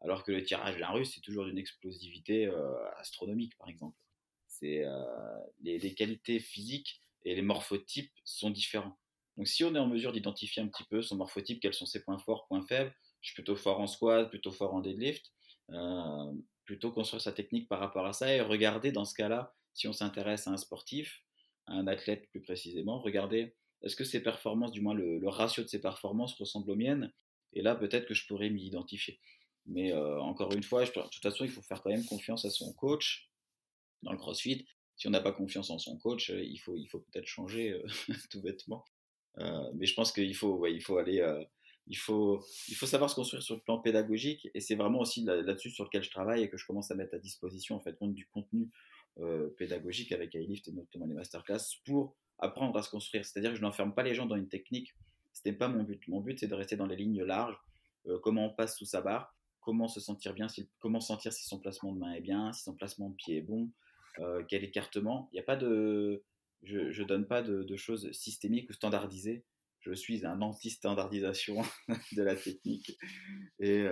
alors que le tirage d'un russe, c'est toujours d'une explosivité astronomique, par exemple. C'est les, les, qualités physiques et les morphotypes sont différents. Donc si on est en mesure d'identifier un petit peu son morphotype, quels sont ses points forts, points faibles, je suis plutôt fort en squat, plutôt fort en deadlift, euh, plutôt construire sa technique par rapport à ça et regarder dans ce cas-là, si on s'intéresse à un sportif, à un athlète plus précisément, regarder est-ce que ses performances, du moins le, ratio de ses performances ressemble aux miennes? Et là, peut-être que je pourrais m'y identifier. Mais euh, encore une fois, de toute façon, il faut faire quand même confiance à son coach dans le CrossFit. Si on n'a pas confiance en son coach, euh, il faut, peut-être changer <laughs> tout bêtement. mais je pense qu'il faut, aller il faut, savoir se construire sur le plan pédagogique et c'est vraiment aussi là-dessus sur lequel je travaille et que je commence à mettre à disposition en fait du contenu euh, pédagogique avec iLift et notamment les masterclass pour apprendre à se construire. C'est-à-dire que je n'enferme pas les gens dans une technique. Ce n'est pas mon but. Mon but c'est de rester dans les lignes larges. Euh, comment on passe sous sa barre, comment se sentir bien, comment sentir si son placement de main est bien, si son placement de pied est bon, euh, quel écartement. Il n'y a pas de, je, ne donne pas de, choses systémiques ou standardisées je suis un anti-standardisation <laughs> de la technique. Et,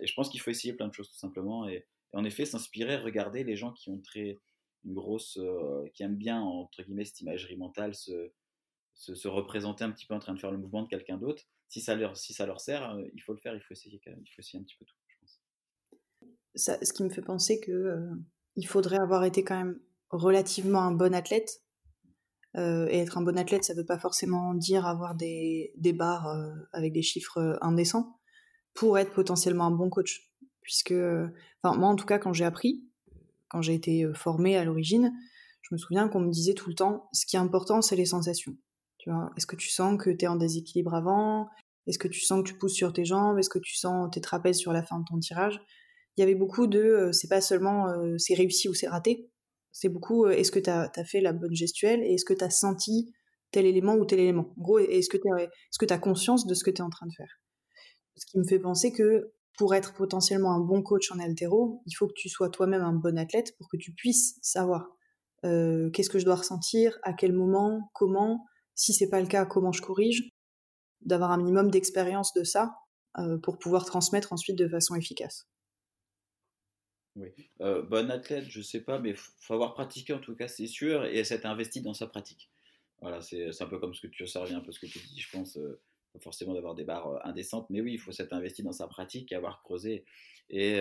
je pense qu'il faut essayer plein de choses tout simplement. Et, en effet, s'inspirer, regarder les gens qui ont très une grosse, qui aiment bien entre guillemets cette imagerie mentale, se, se, représenter un petit peu en train de faire le mouvement de quelqu'un d'autre. Si ça leur, si ça leur sert, il faut le faire. Il faut essayer, il faut essayer un petit peu tout. Je pense. Ça, ce qui me fait penser que il faudrait avoir été quand même relativement un bon athlète et être un bon athlète, ça ne veut pas forcément dire avoir des, des barres avec des chiffres indécents pour être potentiellement un bon coach. Puisque, enfin, moi en tout cas, quand j'ai appris, quand j'ai été formée à l'origine, je me souviens qu'on me disait tout le temps, ce qui est important, c'est les sensations. Tu vois, est-ce que tu sens que tu es en déséquilibre avant? Est-ce que tu sens que tu pousses sur tes jambes? Est-ce que tu sens tes trapèzes sur la fin de ton tirage? Il y avait beaucoup de, c'est pas seulement c'est réussi ou c'est raté, c'est beaucoup est-ce que tu as, fait la bonne gestuelle et est-ce que tu as senti tel élément ou tel élément? En gros, est-ce que tu as, conscience de ce que tu es en train de faire? Ce qui me fait penser que pour être potentiellement un bon coach en altéro, il faut que tu sois toi-même un bon athlète pour que tu puisses savoir euh, qu'est-ce que je dois ressentir, à quel moment, comment, si c'est pas le cas, comment je corrige, d'avoir un minimum d'expérience de ça euh, pour pouvoir transmettre ensuite de façon efficace. Oui. Euh, bon athlète, je sais pas, mais faut avoir pratiqué en tout cas, c'est sûr, et s'être investi dans sa pratique. Voilà, c'est un peu comme ce que tu as un peu ce que tu dis, je pense, forcément d'avoir des barres euh, indécentes, mais oui, il faut s'être investi dans sa pratique et avoir creusé. Et,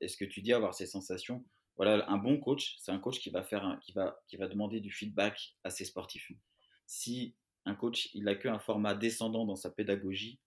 est ce que tu dis, avoir ces sensations. Voilà, un bon coach, c'est un coach qui va, faire qui, va, qui va demander du feedback à ses sportifs. Si un coach, il n'a qu'un format descendant dans sa pédagogie,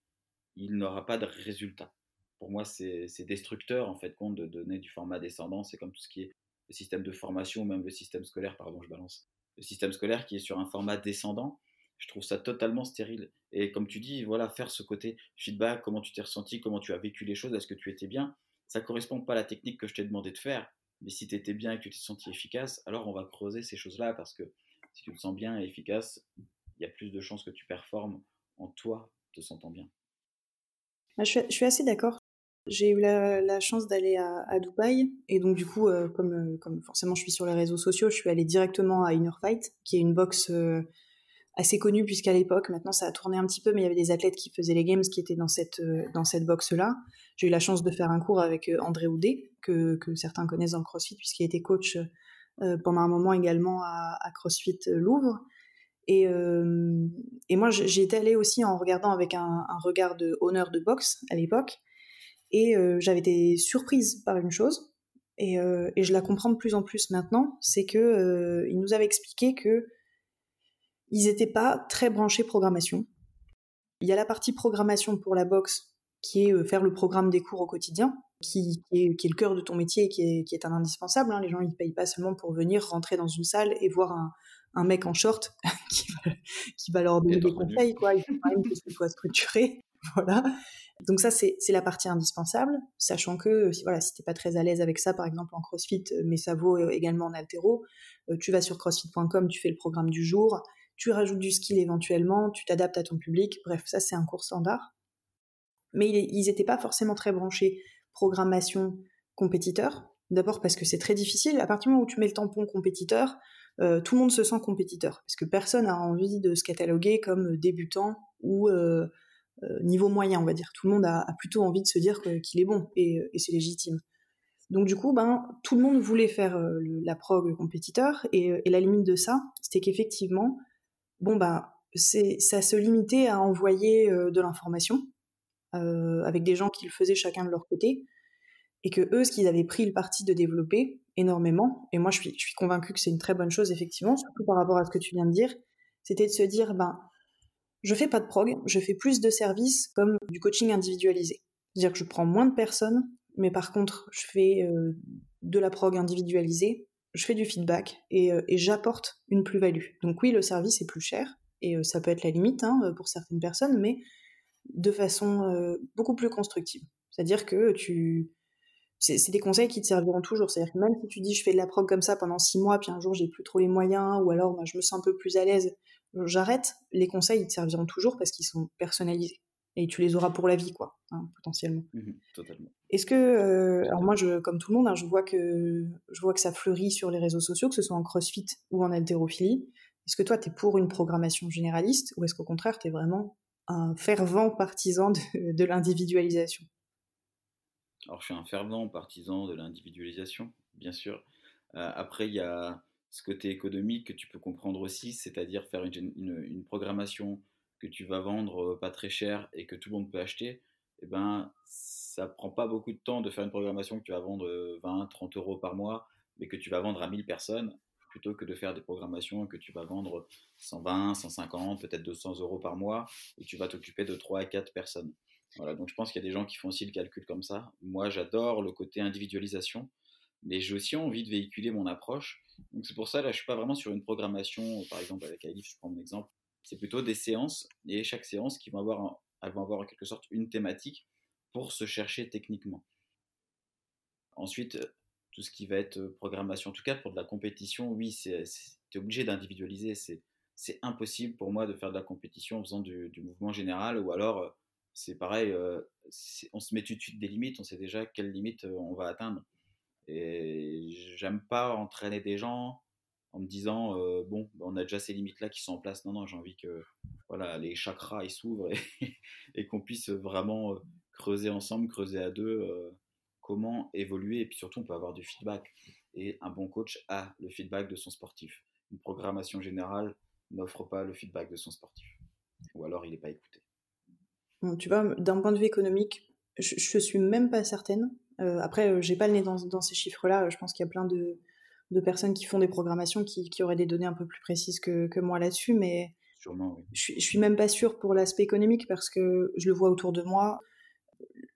il n'aura pas de résultat pour moi, c'est destructeur en fait compte de donner du format descendant. C'est comme tout ce qui est le système de formation, même le système scolaire, pardon, je balance. Le système scolaire qui est sur un format descendant, je trouve ça totalement stérile. Et comme tu dis, voilà, faire ce côté feedback, comment tu t'es ressenti, comment tu as vécu les choses, est-ce que tu étais bien, ça correspond pas à la technique que je t'ai demandé de faire. Mais si tu étais bien et que tu t'es senti efficace, alors on va creuser ces choses-là parce que si tu te sens bien et efficace, il y a plus de chances que tu performes en toi, te sentant bien. Je suis assez d'accord. J'ai eu la, chance d'aller à, Dubaï et donc du coup, euh, comme, euh, comme forcément je suis sur les réseaux sociaux, je suis allée directement à Inner Fight, qui est une boxe euh, assez connue puisqu'à l'époque, maintenant ça a tourné un petit peu, mais il y avait des athlètes qui faisaient les games qui étaient dans cette, dans cette boxe-là. J'ai eu la chance de faire un cours avec André Houdet, que, que certains connaissent dans le CrossFit puisqu'il été coach pendant un moment également à, CrossFit Louvre. Et, et moi, j'y étais allée aussi en regardant avec un, regard de honneur de boxe à l'époque. Et euh, j'avais été surprise par une chose, et, euh, et, je la comprends de plus en plus maintenant, c'est que euh, il nous avait expliqué que ils n'étaient pas très branchés programmation. Il y a la partie programmation pour la boxe, qui est faire le programme des cours au quotidien, qui, est, qui est, le cœur de ton métier et qui est, qui est un indispensable. Hein. Les gens, ils payent pas seulement pour venir rentrer dans une salle et voir un, un mec en short <laughs> qui, va, qui va leur donner des conseils. Quoi. Il faut quand même que ce soit structuré. <laughs> Voilà. Donc ça, c'est la partie indispensable, sachant que voilà, si t'es pas très à l'aise avec ça, par exemple en CrossFit, euh, mais ça vaut euh, également en altéro, euh, tu vas sur crossfit.com, tu fais le programme du jour, tu rajoutes du skill éventuellement, tu t'adaptes à ton public, bref, ça c'est un cours standard. Mais ils n'étaient pas forcément très branchés programmation compétiteur, d'abord parce que c'est très difficile, à partir du moment où tu mets le tampon compétiteur, tout le monde se sent compétiteur, parce que personne n'a envie de se cataloguer comme débutant ou euh, niveau moyen, on va dire. Tout le monde a, plutôt envie de se dire qu'il est bon et, c'est légitime. Donc du coup, ben, tout le monde voulait faire euh, la prog compétiteur et, la limite de ça, c'était qu'effectivement, bon, ben, c'est, ça se limitait à envoyer de l'information avec des gens qui le faisaient chacun de leur côté et que eux, ce qu'ils avaient pris le parti de développer énormément, et moi je suis, je suis convaincue que c'est une très bonne chose effectivement, surtout par rapport à ce que tu viens de dire, c'était de se dire, ben, je fais pas de prog, je fais plus de services comme du coaching individualisé. C'est-à-dire que je prends moins de personnes, mais par contre, je fais euh, de la prog individualisée, je fais du feedback et, euh, et j'apporte une plus-value. Donc oui, le service est plus cher, et euh, ça peut être la limite hein, pour certaines personnes, mais de façon beaucoup plus constructive. C'est-à-dire que tu, c'est des conseils qui te serviront toujours. C'est-à-dire que même si tu dis je fais de la prog comme ça pendant six mois, puis un jour j'ai plus trop les moyens, ou alors je me sens un peu plus à l'aise, j'arrête, les conseils ils te serviront toujours parce qu'ils sont personnalisés. Et tu les auras pour la vie, quoi, hein, potentiellement. Mmh totalement. Est-ce que, euh, alors moi, je, comme tout le monde, hein, je, vois que, je vois que ça fleurit sur les réseaux sociaux, que ce soit en crossfit ou en haltérophilie. Est-ce que toi, tu es pour une programmation généraliste ou est-ce qu'au contraire, tu es vraiment un fervent partisan de l'individualisation? Alors, je suis un fervent partisan de l'individualisation, bien sûr. Euh, après, il y a ce côté économique que tu peux comprendre aussi, c'est-à-dire faire une, programmation que tu vas vendre pas très cher et que tout le monde peut acheter. Eh ben, ça prend pas beaucoup de temps de faire une programmation que tu vas vendre 20, euh, 30 euros par mois, mais que tu vas vendre à 1000 personnes, plutôt que de faire des programmations que tu vas vendre 120, 150, peut-être 200 euros par mois, et tu vas t'occuper de 3 à 4 personnes. Voilà, donc je pense qu'il y a des gens qui font aussi le calcul comme ça. Moi, j'adore le côté individualisation, mais j'ai aussi envie de véhiculer mon approche. Donc c'est pour ça, là, je suis pas vraiment sur une programmation, par exemple avec Alif, je prends mon exemple. C'est plutôt des séances, et chaque séance qui va avoir, elles vont avoir en quelque sorte une thématique pour se chercher techniquement. Ensuite, tout ce qui va être programmation, en tout cas pour de la compétition, oui, c'est obligé d'individualiser. C'est impossible pour moi de faire de la compétition en faisant du, mouvement général ou alors c'est pareil, euh, on se met tout de suite des limites, on sait déjà quelles limites euh, on va atteindre. Et j'aime pas entraîner des gens en me disant euh, bon, bah, on a déjà ces limites là qui sont en place. Non, non, j'ai envie que voilà les chakras ils s'ouvrent et, <laughs> qu'on puisse vraiment creuser ensemble, creuser à deux comment évoluer et puis surtout on peut avoir du feedback. Et un bon coach a le feedback de son sportif. Une programmation générale n'offre pas le feedback de son sportif. Ou alors il n'est pas écouté tu vois, d'un point de vue économique, je, je suis même pas certaine. Euh, après, euh, j'ai pas le nez dans, dans ces chiffres-là. Je pense qu'il y a plein de, de, personnes qui font des programmations qui, qui, auraient des données un peu plus précises que, que moi là-dessus, mais Sûrement, oui. je, je suis même pas sûre pour l'aspect économique parce que je le vois autour de moi.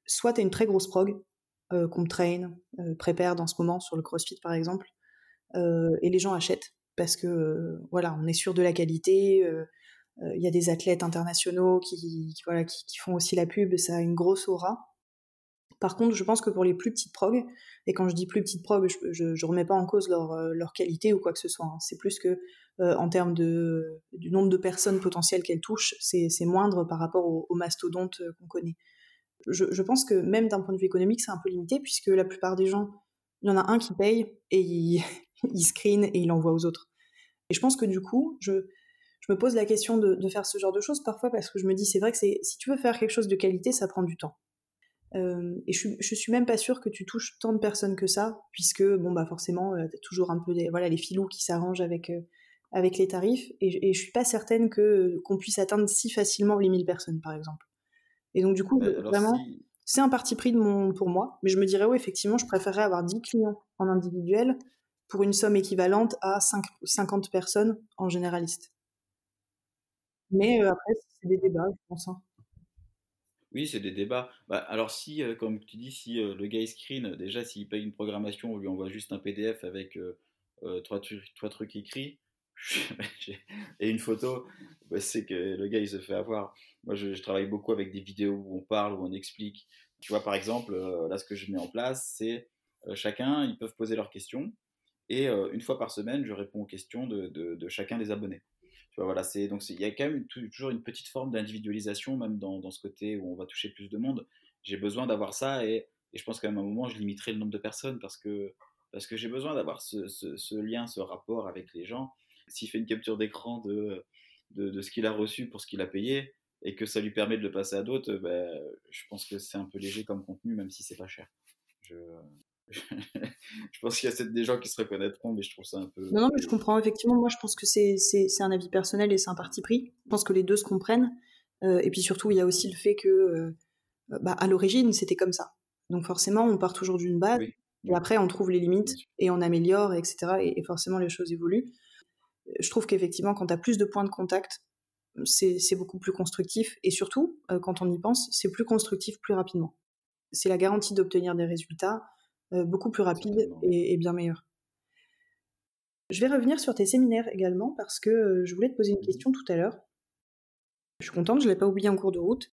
Soit tu as une très grosse prog, euh, comme Train, euh, prépare dans ce moment sur le CrossFit par exemple, euh, et les gens achètent parce que voilà, on est sûr de la qualité. Il y a des athlètes internationaux qui, voilà, qui, font aussi la pub, ça a une grosse aura. Par contre, je pense que pour les plus petites prog, et quand je dis plus petites prog, je, ne remets pas en cause leur, euh, leur, qualité ou quoi que ce soit. Hein. C'est plus que euh, en termes de, du nombre de personnes potentielles qu'elles touchent, c'est moindre par rapport aux, mastodontes qu'on connaît. Je, pense que même d'un point de vue économique, c'est un peu limité puisque la plupart des gens, il y en a un qui paye et il, <laughs> screen et il l'envoie aux autres. Et je pense que du coup, je, me pose la question de, faire ce genre de choses parfois parce que je me dis c'est vrai que si tu veux faire quelque chose de qualité, ça prend du temps. Euh, et je, je suis même pas sûre que tu touches tant de personnes que ça, puisque bon bah forcément euh, t'as toujours un peu des voilà les filous qui s'arrangent avec euh, avec les tarifs, et, et, je suis pas certaine que qu'on puisse atteindre si facilement les 1000 personnes par exemple. Et donc du coup vraiment c'est un parti pris de mon pour moi, mais je me dirais oui effectivement je préférerais avoir 10 clients en individuel pour une somme équivalente à 5, 50 personnes en généraliste. Mais après, c'est des débats, je pense. Hein. Oui, c'est des débats. Bah, alors si, comme tu dis, si le gars screen, déjà s'il paye une programmation, on lui envoie juste un PDF avec trois, trucs, écrits <laughs> et une photo, bah, c'est que le gars il se fait avoir. Moi, je, travaille beaucoup avec des vidéos où on parle, où on explique. Tu vois, par exemple, là, ce que je mets en place, c'est chacun, ils peuvent poser leurs questions et une fois par semaine, je réponds aux questions de chacun des abonnés voilà, c'est donc il y a quand même toujours une petite forme d'individualisation, même dans, ce côté où on va toucher plus de monde. J'ai besoin d'avoir ça et, je pense qu'à un moment, je limiterai le nombre de personnes parce que, parce que j'ai besoin d'avoir ce, lien, ce rapport avec les gens. S'il fait une capture d'écran de, de, ce qu'il a reçu pour ce qu'il a payé et que ça lui permet de le passer à d'autres, ben, je pense que c'est un peu léger comme contenu, même si c'est pas cher. <laughs> je pense qu'il y a des gens qui se reconnaîtront, mais je trouve ça un peu. Non, non, mais je comprends. Effectivement, moi, je pense que c'est un avis personnel et c'est un parti pris. Je pense que les deux se comprennent. Euh, et puis surtout, il y a aussi le fait que, euh, bah, à l'origine, c'était comme ça. Donc forcément, on part toujours d'une base. Et après, on trouve les limites et on améliore, etc. Et, forcément, les choses évoluent. Je trouve qu'effectivement, quand tu as plus de points de contact, c'est beaucoup plus constructif. Et surtout, euh, quand on y pense, c'est plus constructif plus rapidement. C'est la garantie d'obtenir des résultats euh, beaucoup plus rapides et, bien meilleurs. Je vais revenir sur tes séminaires également parce que euh, je voulais te poser une question tout à l'heure. Je suis contente, je ne l'ai pas oublié en cours de route.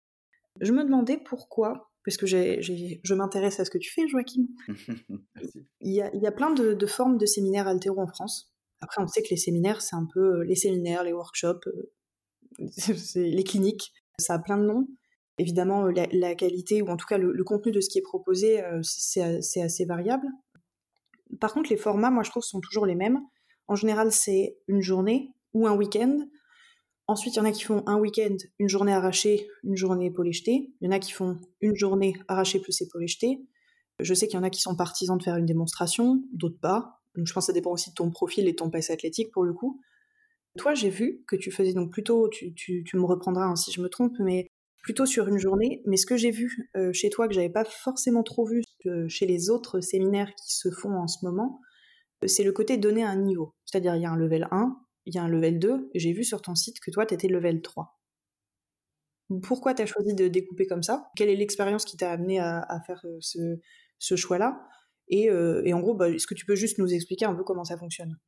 Je me demandais pourquoi parce que je m'intéresse à ce que tu fais, Joachim. <laughs> il, y a, il, y a, plein de, formes de séminaires altéro en France. Après, on sait que les séminaires, c'est un peu euh, les séminaires, les workshops, euh, <laughs> les cliniques, ça a plein de noms. Évidemment, euh, la, qualité, ou en tout cas le, contenu de ce qui est proposé, c'est assez variable. Par contre, les formats, moi, je trouve, sont toujours les mêmes. En général, c'est une journée ou un week-end Ensuite, il y en a qui font un week-end, une journée arrachée, une journée épaulée jetée. Il y en a qui font une journée arrachée plus épaulée jetée. Je sais qu'il y en a qui sont partisans de faire une démonstration, d'autres pas. Donc je pense que ça dépend aussi de ton profil et de ton passé athlétique pour le coup. Toi, j'ai vu que tu faisais donc plutôt, tu, me reprendras hein, si je me trompe, mais plutôt sur une journée. Mais ce que j'ai vu euh, chez toi, que j'avais pas forcément trop vu euh, chez les autres séminaires qui se font en ce moment, euh, c'est le côté donner un niveau. C'est-à-dire, il y a un level 1, il y a un level 2, j'ai vu sur ton site que toi, tu étais level 3. Pourquoi tu as choisi de découper comme ça? Quelle est l'expérience qui t'a amené à, faire ce, choix-là? Et, en gros, bah, est-ce que tu peux juste nous expliquer un peu comment ça fonctionne?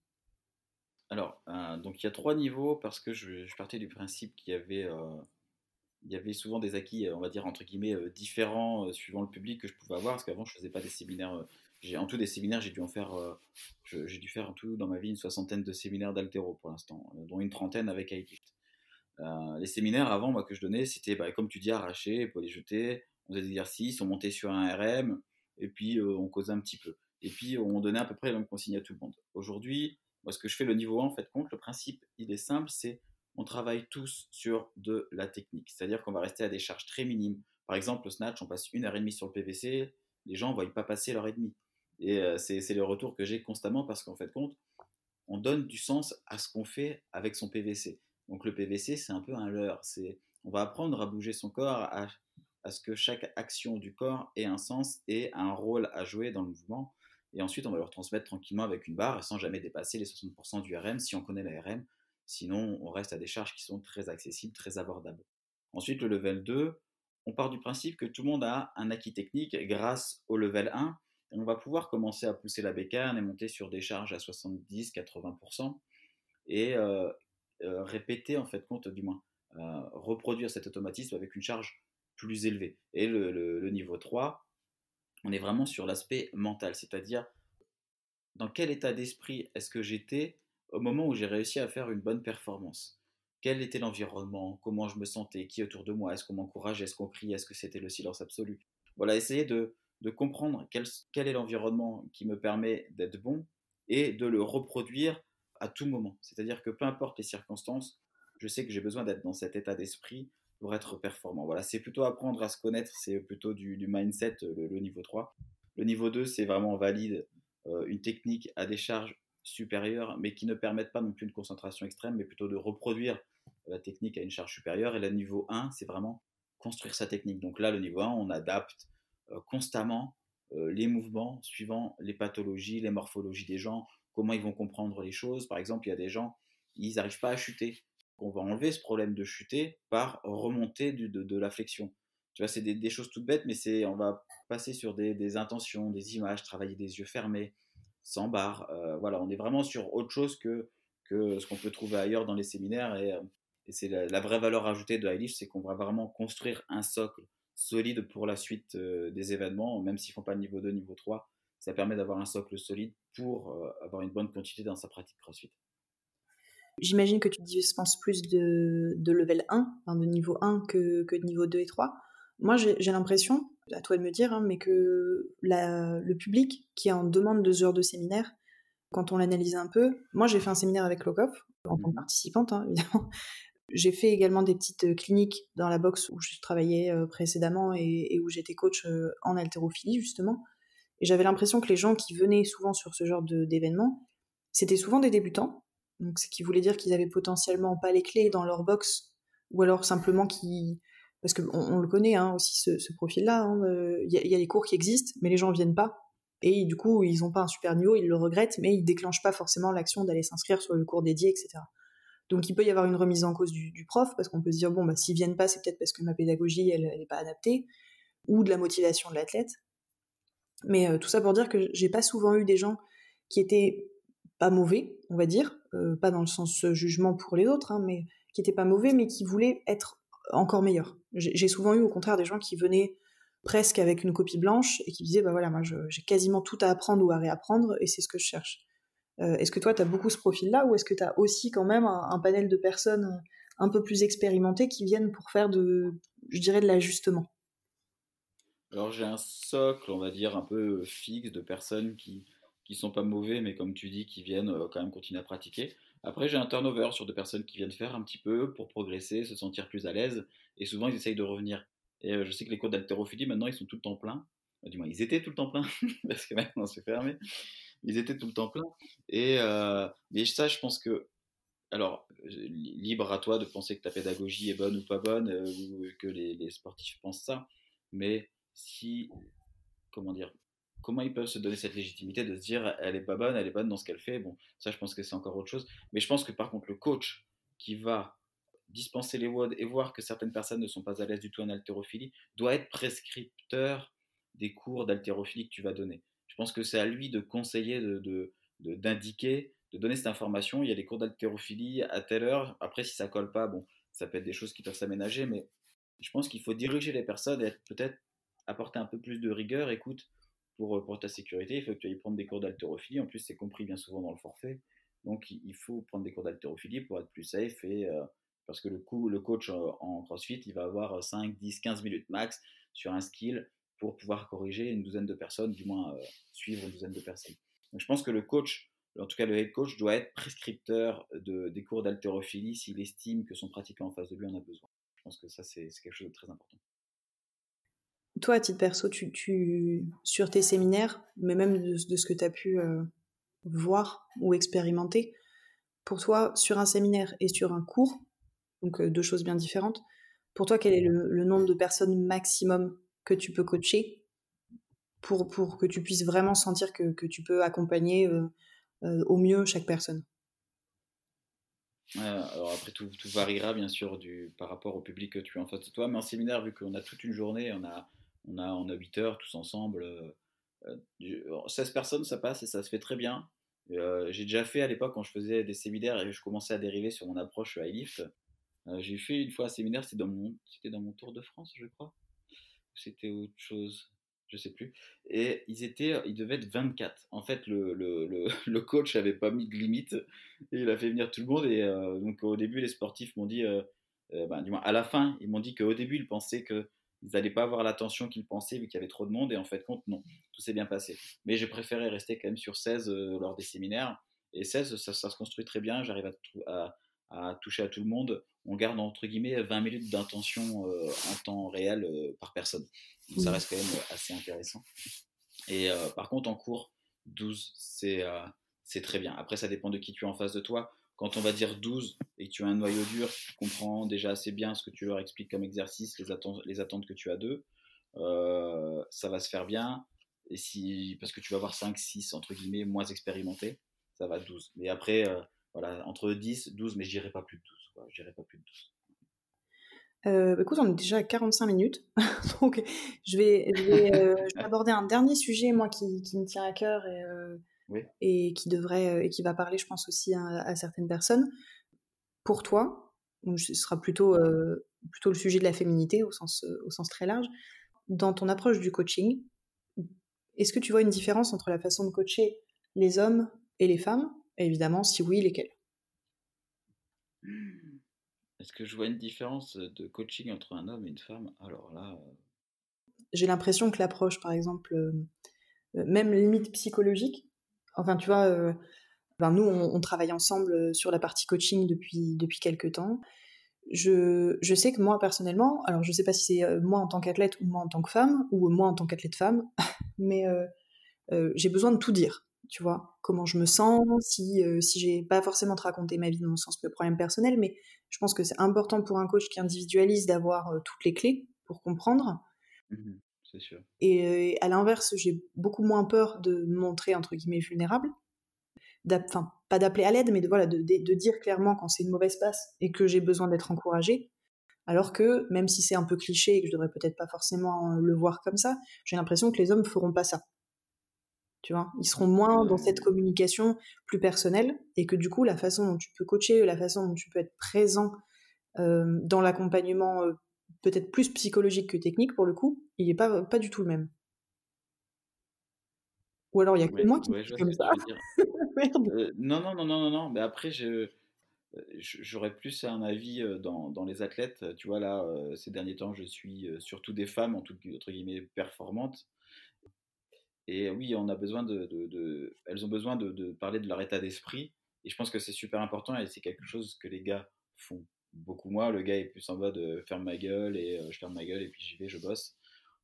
Alors, donc il y a trois niveaux parce que je, partais du principe qu'il y avait, il y avait souvent des acquis, on va dire entre guillemets, différents suivant le public que je pouvais avoir parce qu'avant je faisais pas des séminaires en tout des séminaires, j'ai dû en faire, euh, j'ai dû faire en tout dans ma vie une soixantaine de séminaires d'altéro pour l'instant, euh, dont une trentaine avec iLift. Euh, les séminaires avant, moi, que je donnais, c'était, bah, comme tu dis, arracher, pour les jeter, on faisait des exercices, on montait sur un RM, et puis on causait un petit peu. Et puis on donnait à peu près la même consigne à tout le monde. Aujourd'hui, moi, ce que je fais le niveau 1, en fait, compte, le principe, il est simple, c'est on travaille tous sur de la technique. C'est-à-dire qu'on va rester à des charges très minimes. Par exemple, le snatch, on passe une heure et demie sur le PVC, les gens ne voient pas passer l'heure et demie. Et euh, c'est le retour que j'ai constamment parce qu'en fait, compte, on donne du sens à ce qu'on fait avec son PVC. Donc le PVC, c'est un peu un leurre. On va apprendre à bouger son corps, à, ce que chaque action du corps ait un sens et un rôle à jouer dans le mouvement. Et ensuite, on va le transmettre tranquillement avec une barre sans jamais dépasser les 60% du RM si on connaît la RM. Sinon, on reste à des charges qui sont très accessibles, très abordables. Ensuite, le level 2, on part du principe que tout le monde a un acquis technique grâce au level 1 on va pouvoir commencer à pousser la bécane et monter sur des charges à 70-80% et euh, euh, répéter, en fait, compte, du moins, euh, reproduire cet automatisme avec une charge plus élevée. Et le, niveau 3, on est vraiment sur l'aspect mental, c'est-à-dire dans quel état d'esprit est-ce que j'étais au moment où j'ai réussi à faire une bonne performance. Quel était l'environnement? Comment je me sentais? Qui autour de moi? Est-ce qu'on m'encourageait? Est-ce qu'on criait? Est-ce que c'était le silence absolu? Voilà, essayer de, comprendre quel, est l'environnement qui me permet d'être bon et de le reproduire à tout moment. C'est-à-dire que peu importe les circonstances, je sais que j'ai besoin d'être dans cet état d'esprit pour être performant. Voilà, c'est plutôt apprendre à se connaître, c'est plutôt du, mindset, le, niveau 3. Le niveau 2, c'est vraiment valide euh, une technique à des charges supérieures, mais qui ne permettent pas non plus une concentration extrême, mais plutôt de reproduire la technique à une charge supérieure. Et le niveau 1, c'est vraiment construire sa technique. Donc là, le niveau 1, on adapte euh, constamment euh, les mouvements suivant les pathologies, les morphologies des gens, comment ils vont comprendre les choses. Par exemple, il y a des gens, ils n'arrivent pas à chuter. On va enlever ce problème de chuter par remonter de, la flexion. Tu vois, c'est des, choses toutes bêtes, mais c'est, on va passer sur des, intentions, des images, travailler des yeux fermés, sans barre. Euh, voilà, on est vraiment sur autre chose que, que ce qu'on peut trouver ailleurs dans les séminaires. Et, c'est la, vraie valeur ajoutée de Highlift, c'est qu'on va vraiment construire un socle solide pour la suite euh, des événements, même s'ils ne font pas niveau 2, niveau 3. Ça permet d'avoir un socle solide pour euh, avoir une bonne continuité dans sa pratique CrossFit. J'imagine que tu dispenses plus de, de level 1, de niveau 1 que, que, de niveau 2 et 3. Moi, j'ai l'impression, à toi de me dire, hein, mais que le public qui est en demande de ce genre de séminaire, quand on l'analyse un peu, moi j'ai fait un séminaire avec Lokoff, en tant que mmh participante hein, évidemment, <laughs> j'ai fait également des petites euh, cliniques dans la boxe où je travaillais euh, précédemment et, où j'étais coach euh, en haltérophilie justement. Et j'avais l'impression que les gens qui venaient souvent sur ce genre d'événements, c'était souvent des débutants. Donc, ce qui voulait dire qu'ils avaient potentiellement pas les clés dans leur box, ou alors simplement qui, parce qu'on on le connaît hein, aussi ce, profil-là. Hein, euh, il y, a les cours qui existent, mais les gens viennent pas. Et du coup, ils n'ont pas un super niveau, ils le regrettent, mais ils déclenchent pas forcément l'action d'aller s'inscrire sur le cours dédié, etc. Donc il peut y avoir une remise en cause du, prof, parce qu'on peut se dire, bon, bah, s'ils viennent pas, c'est peut-être parce que ma pédagogie, elle n'est pas adaptée, ou de la motivation de l'athlète. Mais euh, tout ça pour dire que j'ai pas souvent eu des gens qui étaient pas mauvais, on va dire, euh, pas dans le sens jugement pour les autres, hein, mais qui étaient pas mauvais, mais qui voulaient être encore meilleurs. J'ai souvent eu au contraire des gens qui venaient presque avec une copie blanche et qui disaient, bah voilà, moi j'ai quasiment tout à apprendre ou à réapprendre et c'est ce que je cherche. Euh, est-ce que toi, tu as beaucoup ce profil-là ou est-ce que tu as aussi quand même un, panel de personnes un peu plus expérimentées qui viennent pour faire de, je dirais, de l'ajustement? Alors j'ai un socle, on va dire, un peu fixe de personnes qui qui sont pas mauvais, mais comme tu dis, qui viennent euh, quand même continuer à pratiquer. Après, j'ai un turnover sur des personnes qui viennent faire un petit peu pour progresser, se sentir plus à l'aise, et souvent ils essayent de revenir. Et euh, je sais que les cours d'haltérophilie, maintenant, ils sont tout le temps pleins. du moins, ils étaient tout le temps pleins, <laughs> parce que maintenant c'est fermé ils étaient tout le temps pleins. Et euh, ça, je pense que, alors, libre à toi de penser que ta pédagogie est bonne ou pas bonne, euh, ou que les, sportifs pensent ça. Mais si, comment dire, comment ils peuvent se donner cette légitimité de se dire elle est pas bonne, elle est bonne dans ce qu'elle fait. Bon, ça, je pense que c'est encore autre chose. Mais je pense que par contre, le coach qui va dispenser les WOD et voir que certaines personnes ne sont pas à l'aise du tout en haltérophilie doit être prescripteur des cours d'haltérophilie que tu vas donner. Je pense que c'est à lui de conseiller, d'indiquer, de, donner cette information. Il y a des cours d'haltérophilie à telle heure. Après, si ça colle pas, bon, ça peut être des choses qui peuvent s'aménager, mais je pense qu'il faut diriger les personnes et peut-être apporter un peu plus de rigueur. Écoute, pour, pour ta sécurité, il faut que tu ailles prendre des cours d'haltérophilie. En plus, c'est compris bien souvent dans le forfait. Donc, il faut prendre des cours d'haltérophilie pour être plus safe et euh, parce que le, coach en CrossFit, il va avoir 5, 10, 15 minutes max sur un skill pour pouvoir corriger une douzaine de personnes, du moins euh, suivre une douzaine de personnes. Donc je pense que le coach, en tout cas le head coach, doit être prescripteur de, des cours d'haltérophilie s'il estime que son pratiquant en face de lui en a besoin. Je pense que ça, c'est quelque chose de très important. Toi, à titre perso, tu, sur tes séminaires, mais même de, ce que tu as pu euh, voir ou expérimenter, pour toi, sur un séminaire et sur un cours, donc euh, deux choses bien différentes, pour toi, quel est le nombre de personnes maximum que tu peux coacher pour, pour que tu puisses vraiment sentir que, que tu peux accompagner euh, au mieux chaque personne? Alors après, tout, tout, variera bien sûr du, par rapport au public que tu as en face de toi, mais en séminaire, vu qu'on a toute une journée, on a, on a, on a 8 heures tous ensemble, 16 euh, personnes, ça passe et ça se fait très bien. j'ai déjà fait à l'époque quand je faisais des séminaires et je commençais à dériver sur mon approche high lift. j'ai fait une fois un séminaire, c'était dans, mon, dans mon Tour de France, je crois c'était autre chose je sais plus. Et ils étaient, ils devaient être 24. En fait, le, le, <laughs> le, coach avait pas mis de limite et il a fait venir tout le monde. Et euh, donc au début, les sportifs m'ont dit, euh, euh, ben, du moins à la fin, ils m'ont dit qu'au début, ils pensaient que ils n'allaient pas avoir l'attention qu'ils pensaient vu qu'il y avait trop de monde. Et en fait, compte, non, tout s'est bien passé. Mais j'ai préféré rester quand même sur 16 lors des séminaires. Et 16, ça, ça, se construit très bien. J'arrive à, à, à toucher à tout le monde, on garde entre guillemets 20 minutes d'intention euh, en temps réel euh, par personne. Donc ça reste quand même assez intéressant. Et euh, par contre, en cours, 12, c'est c'est très bien. Après, ça dépend de qui tu es en face de toi. Quand on va dire 12 et que tu as un noyau dur, tu comprends déjà assez bien ce que tu leur expliques comme exercice, les, attentes, les attentes que tu as d'eux, ça va se faire bien. Et si, parce que tu vas avoir 5, 6, entre guillemets, moins expérimentés, ça va 12. Mais après, voilà, entre 10, 12, mais je dirais pas plus de 12. Quoi. Je pas plus de 12. Euh, bah, écoute, on est déjà à 45 minutes, <laughs> donc je vais, euh, je vais, aborder un dernier sujet, moi, qui, qui me tient à cœur et, euh, et, qui devrait et qui va parler, je pense aussi à, certaines personnes. Pour toi, donc ce sera plutôt plutôt le sujet de la féminité au sens au sens très large. Dans ton approche du coaching, est-ce que tu vois une différence entre la façon de coacher les hommes et les femmes? Évidemment, si oui, lesquels Est-ce que je vois une différence de coaching entre un homme et une femme? Alors là. Euh, J'ai l'impression que l'approche, par exemple, euh, euh, même limite psychologique, enfin, tu vois, ben nous, on, travaille ensemble sur la partie coaching depuis, depuis quelques temps. Je, je, sais que moi, personnellement, alors je sais pas si c'est moi en tant qu'athlète ou moi en tant que femme, ou moi en tant qu'athlète femme, <laughs> mais euh, j'ai besoin de tout dire, tu vois, comment je me sens, si, euh, si j'ai pas forcément te raconter ma vie dans mon sens de problème personnel, mais je pense que c'est important pour un coach qui individualise d'avoir euh, toutes les clés pour comprendre. Mmh c'est sûr. Et à l'inverse, j'ai beaucoup moins peur de me montrer entre guillemets vulnérable. Enfin, pas d'appeler à l'aide, mais de, voilà, de, de, dire clairement quand c'est une mauvaise passe et que j'ai besoin d'être encouragée. Alors que, même si c'est un peu cliché et que je devrais peut-être pas forcément le voir comme ça, j'ai l'impression que les hommes feront pas ça. Tu vois, ils seront moins dans cette communication plus personnelle et que du coup, la façon dont tu peux coacher, la façon dont tu peux être présent euh, dans l'accompagnement euh, peut-être plus psychologique que technique pour le coup, il n'est pas, pas du tout le même. Ou alors il y a que moi qui ouais, comme ça. <laughs> Merde. Euh, non, non, non, non, non, non. Mais après, j'aurais plus un avis dans, dans, les athlètes. Tu vois, là, ces derniers temps, je suis surtout des femmes, en tout, entre guillemets, performantes. Et oui, on a besoin de, de, elles ont besoin de, de, parler de leur état d'esprit. Et je pense que c'est super important et c'est quelque chose que les gars font beaucoup moins. Le gars est plus en mode ferme ma gueule et je ferme ma gueule et puis j'y vais, je bosse.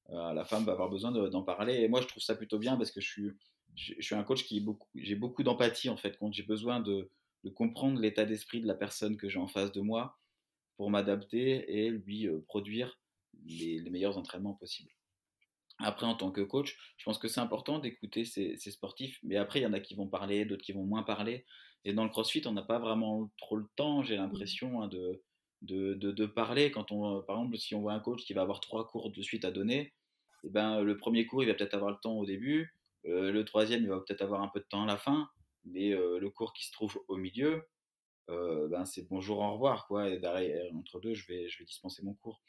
La femme va avoir besoin d'en parler. Et moi, je trouve ça plutôt bien parce que je suis, je, suis un coach qui beaucoup, j'ai beaucoup d'empathie en fait quand j'ai besoin de, de comprendre l'état d'esprit de la personne que j'ai en face de moi pour m'adapter et lui produire les, les meilleurs entraînements possibles. Après, en tant que coach, je pense que c'est important d'écouter ces, sportifs, mais après, il y en a qui vont parler, d'autres qui vont moins parler. Et dans le crossfit, on n'a pas vraiment trop le temps, j'ai mmh. l'impression, hein, de, de, de, parler. Quand on, par exemple, si on voit un coach qui va avoir trois cours de suite à donner, eh ben, le premier cours, il va peut-être avoir le temps au début, euh, le troisième, il va peut-être avoir un peu de temps à la fin, mais euh, le cours qui se trouve au milieu, euh, ben, c'est bonjour, au revoir. Quoi, et entre deux, je vais, je vais dispenser mon cours.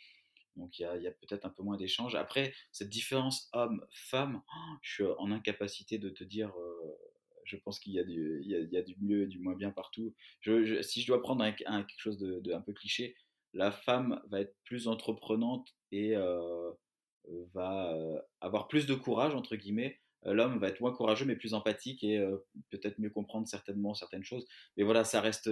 Donc il y a, peut-être un peu moins d'échanges. Après, cette différence homme-femme, je suis en incapacité de te dire, euh, je pense qu'il y, a du, mieux et du moins bien partout. Si je dois prendre quelque chose de, un peu cliché, la femme va être plus entreprenante et euh, va euh, avoir plus de courage, entre guillemets. L'homme va être moins courageux mais plus empathique et peut-être mieux comprendre certainement certaines choses. Mais voilà, ça reste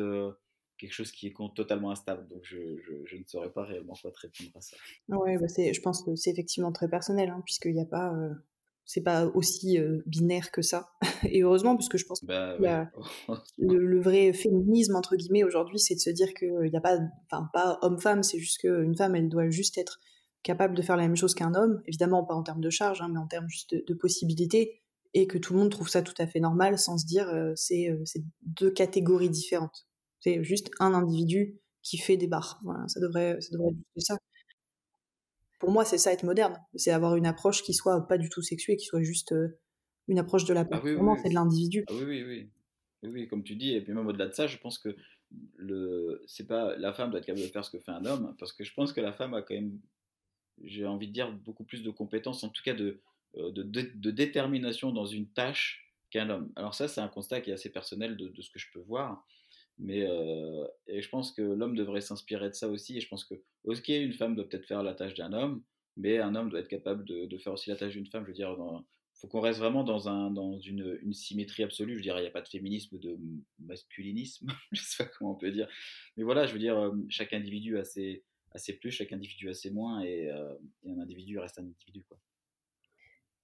quelque chose qui est totalement instable. Donc, je, ne saurais pas réellement quoi te répondre à ça. Ouais, bah je pense que c'est effectivement très personnel, hein, puisqu'il n'y a pas. Euh, c'est pas aussi euh, binaire que ça. <laughs> Et heureusement, puisque je pense que bah <laughs> le, vrai féminisme, entre guillemets, aujourd'hui, c'est de se dire qu'il n'y a pas. Enfin, pas homme-femme, c'est juste qu'une femme, elle doit juste être capable de faire la même chose qu'un homme. Évidemment, pas en termes de charge, hein, mais en termes juste de, possibilités. Et que tout le monde trouve ça tout à fait normal sans se dire euh, c'est deux catégories différentes. C'est juste un individu qui fait des bars. Voilà, ça devrait, ça devrait être ça. Pour moi, c'est ça être moderne. C'est avoir une approche qui soit pas du tout sexuée, qui soit juste euh, une approche de la ah performance et de l'individu. Ah oui, oui, oui. Oui, comme tu dis, et puis même au-delà de ça, je pense que le, c'est pas la femme doit être capable de faire ce que fait un homme, parce que je pense que la femme a quand même, j'ai envie de dire, beaucoup plus de compétences, en tout cas de, euh, de, de, détermination dans une tâche qu'un homme. Alors ça, c'est un constat qui est assez personnel de, de, ce que je peux voir. Mais et je pense que l'homme devrait s'inspirer de ça aussi. Et je pense que, ok, une femme doit peut-être faire la tâche d'un homme, mais un homme doit être capable de, faire aussi la tâche d'une femme. Je veux dire, il faut qu'on reste vraiment dans, un, dans une, symétrie absolue. Je dire, il n'y a pas de féminisme, de masculinisme, <laughs> je ne sais pas comment on peut dire. Mais voilà, je veux dire, chaque individu a ses, plus, chaque individu a ses moins, et, et un individu reste un individu. Quoi.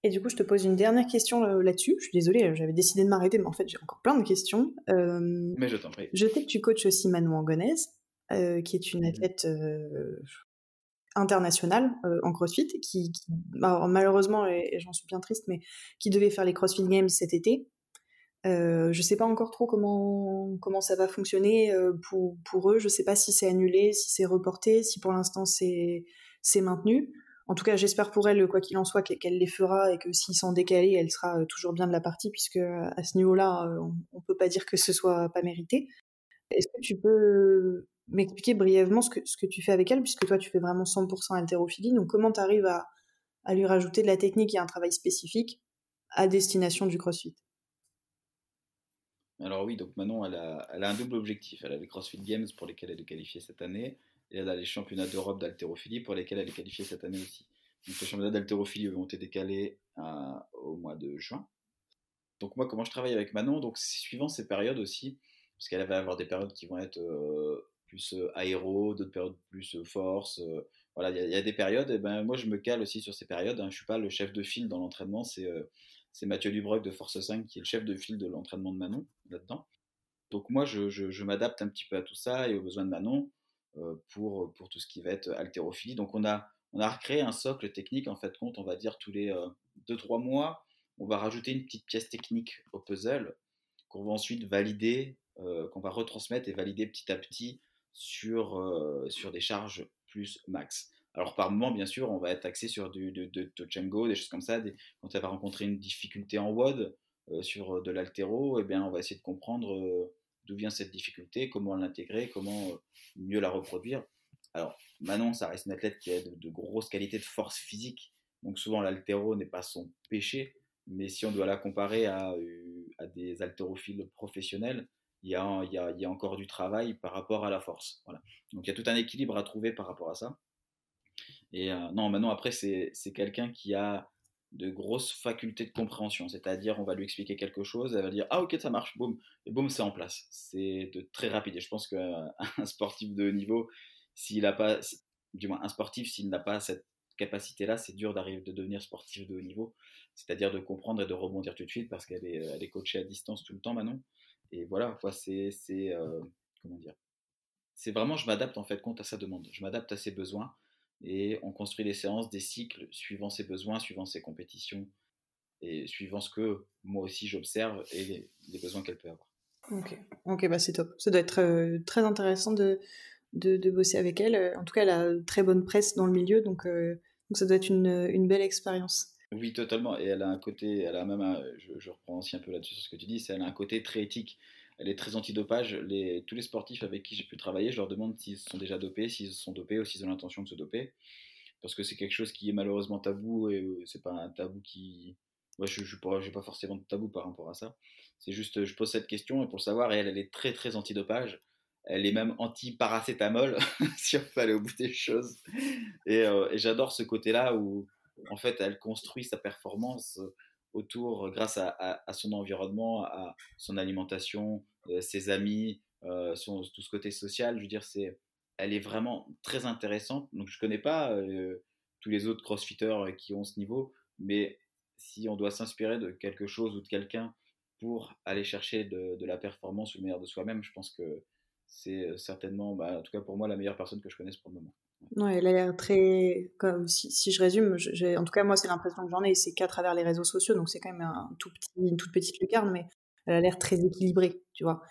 Et du coup, je te pose une dernière question euh, là-dessus. Je suis désolée, j'avais décidé de m'arrêter, mais en fait, j'ai encore plein de questions. Euh, mais je t'en prie. Je sais que tu coaches aussi Manon Angonèse, euh, qui est une mhm. athlète internationale en CrossFit, qui, malheureusement, et, j'en suis bien triste, mais qui devait faire les CrossFit Games cet été. je ne sais pas encore trop comment, comment ça va fonctionner pour, pour eux. Je ne sais pas si c'est annulé, si c'est reporté, si pour l'instant c'est maintenu en tout cas, j'espère pour elle, quoi qu'il en soit, qu'elle les fera et que s'ils sont décalés, elle sera euh, toujours bien de la partie, puisque euh, à ce niveau-là, euh, on, ne peut pas dire que ce soit pas mérité. Est-ce que tu peux m'expliquer brièvement ce que, ce que tu fais avec elle, puisque toi, tu fais vraiment 100% haltérophilie, donc comment tu arrives à, à lui rajouter de la technique et un travail spécifique à destination du CrossFit? Alors oui, donc Manon, elle a, elle a, un double objectif. Elle a les CrossFit Games pour lesquels elle est qualifiée cette année, et elle a les championnats d'Europe d'haltérophilie pour lesquels elle est qualifiée cette année aussi. Donc les championnats d'haltérophilie ont été décalés au mois de juin. Donc moi, comment je travaille avec Manon? Donc suivant ces périodes aussi, parce qu'elle va avoir des périodes qui vont être euh, plus euh, aéro, d'autres périodes plus euh, force. voilà, il y, a des périodes. Et ben moi, je me cale aussi sur ces périodes. Hein. Je suis pas le chef de file dans l'entraînement. C'est Mathieu Dubreuil de Force 5 qui est le chef de file de l'entraînement de Manon là-dedans. Donc moi, je, m'adapte un petit peu à tout ça et aux besoins de Manon euh, pour, pour tout ce qui va être haltérophilie. Donc on a, on a recréé un socle technique, en fait, compte, on va dire tous les 2-3 mois, on va rajouter une petite pièce technique au puzzle qu'on va ensuite valider, qu'on va retransmettre et valider petit à petit sur, sur des charges plus max. Alors par moment, bien sûr, on va être axé sur du, de, de, des choses comme ça. quand elle va rencontrer une difficulté en WOD euh, sur euh, de l'altéro, eh on va essayer de comprendre euh, d'où vient cette difficulté, comment l'intégrer, comment mieux la reproduire. Alors Manon, ça reste une athlète qui a de, grosses qualités de force physique, donc souvent l'altéro n'est pas son péché, mais si on doit la comparer à, à des haltérophiles professionnels, il y, a, encore du travail par rapport à la force. Voilà. Donc il y a tout un équilibre à trouver par rapport à ça. Et euh, non, maintenant, après, c'est quelqu'un qui a de grosses facultés de compréhension. C'est-à-dire, on va lui expliquer quelque chose, elle va dire Ah, ok, ça marche, boum, et boum, c'est en place. C'est très rapide. Et je pense qu'un <laughs> sportif de haut niveau, s'il n'a pas, du moins un sportif, s'il n'a pas cette capacité-là, c'est dur d'arriver de devenir sportif de haut niveau. C'est-à-dire de comprendre et de rebondir tout de suite parce qu'elle est, coachée à distance tout le temps maintenant. Et voilà, quoi, c'est. Euh, comment dire? C'est vraiment, je m'adapte en fait compte à sa demande. Je m'adapte à ses besoins et on construit les séances, des cycles suivant ses besoins, suivant ses compétitions et suivant ce que moi aussi j'observe et les, besoins qu'elle peut avoir. Ok, ok, bah c'est top. Ça doit être euh, très intéressant de, de, bosser avec elle. En tout cas, elle a très bonne presse dans le milieu, donc, euh, donc ça doit être une, une belle expérience. Oui, totalement. Et elle a un côté, elle a même, je, je reprends aussi un peu là-dessus sur ce que tu dis, c'est elle a un côté très éthique elle est très antidopage. Tous les sportifs avec qui j'ai pu travailler, je leur demande s'ils sont déjà dopés, s'ils sont dopés ou s'ils ont l'intention de se doper. Parce que c'est quelque chose qui est malheureusement tabou et euh, c'est pas un tabou qui. Moi, je n'ai pas, forcément de tabou par rapport à ça. C'est juste, je pose cette question et pour le savoir, elle, elle est très très antidopage. Elle est même anti-paracétamol, <laughs> si on peut aller au bout des choses. Euh, et j'adore ce côté-là où, en fait, elle construit sa performance autour, grâce à, son environnement, à son alimentation, euh, ses amis, euh, son, tout ce côté social. Je veux dire, c'est, elle est vraiment très intéressante. Donc, je connais pas euh, tous les autres crossfitters qui ont ce niveau, mais si on doit s'inspirer de quelque chose ou de quelqu'un pour aller chercher de, la performance ou le meilleur de soi-même, je pense que c'est certainement, bah, en tout cas pour moi, la meilleure personne que je connaisse pour le moment. Ouais, elle a l'air très. Comme, si, je résume, en tout cas, moi, c'est l'impression que j'en ai, c'est qu'à travers les réseaux sociaux, donc c'est quand même un tout petit, une toute petite lucarne, mais elle a l'air très équilibrée, tu vois.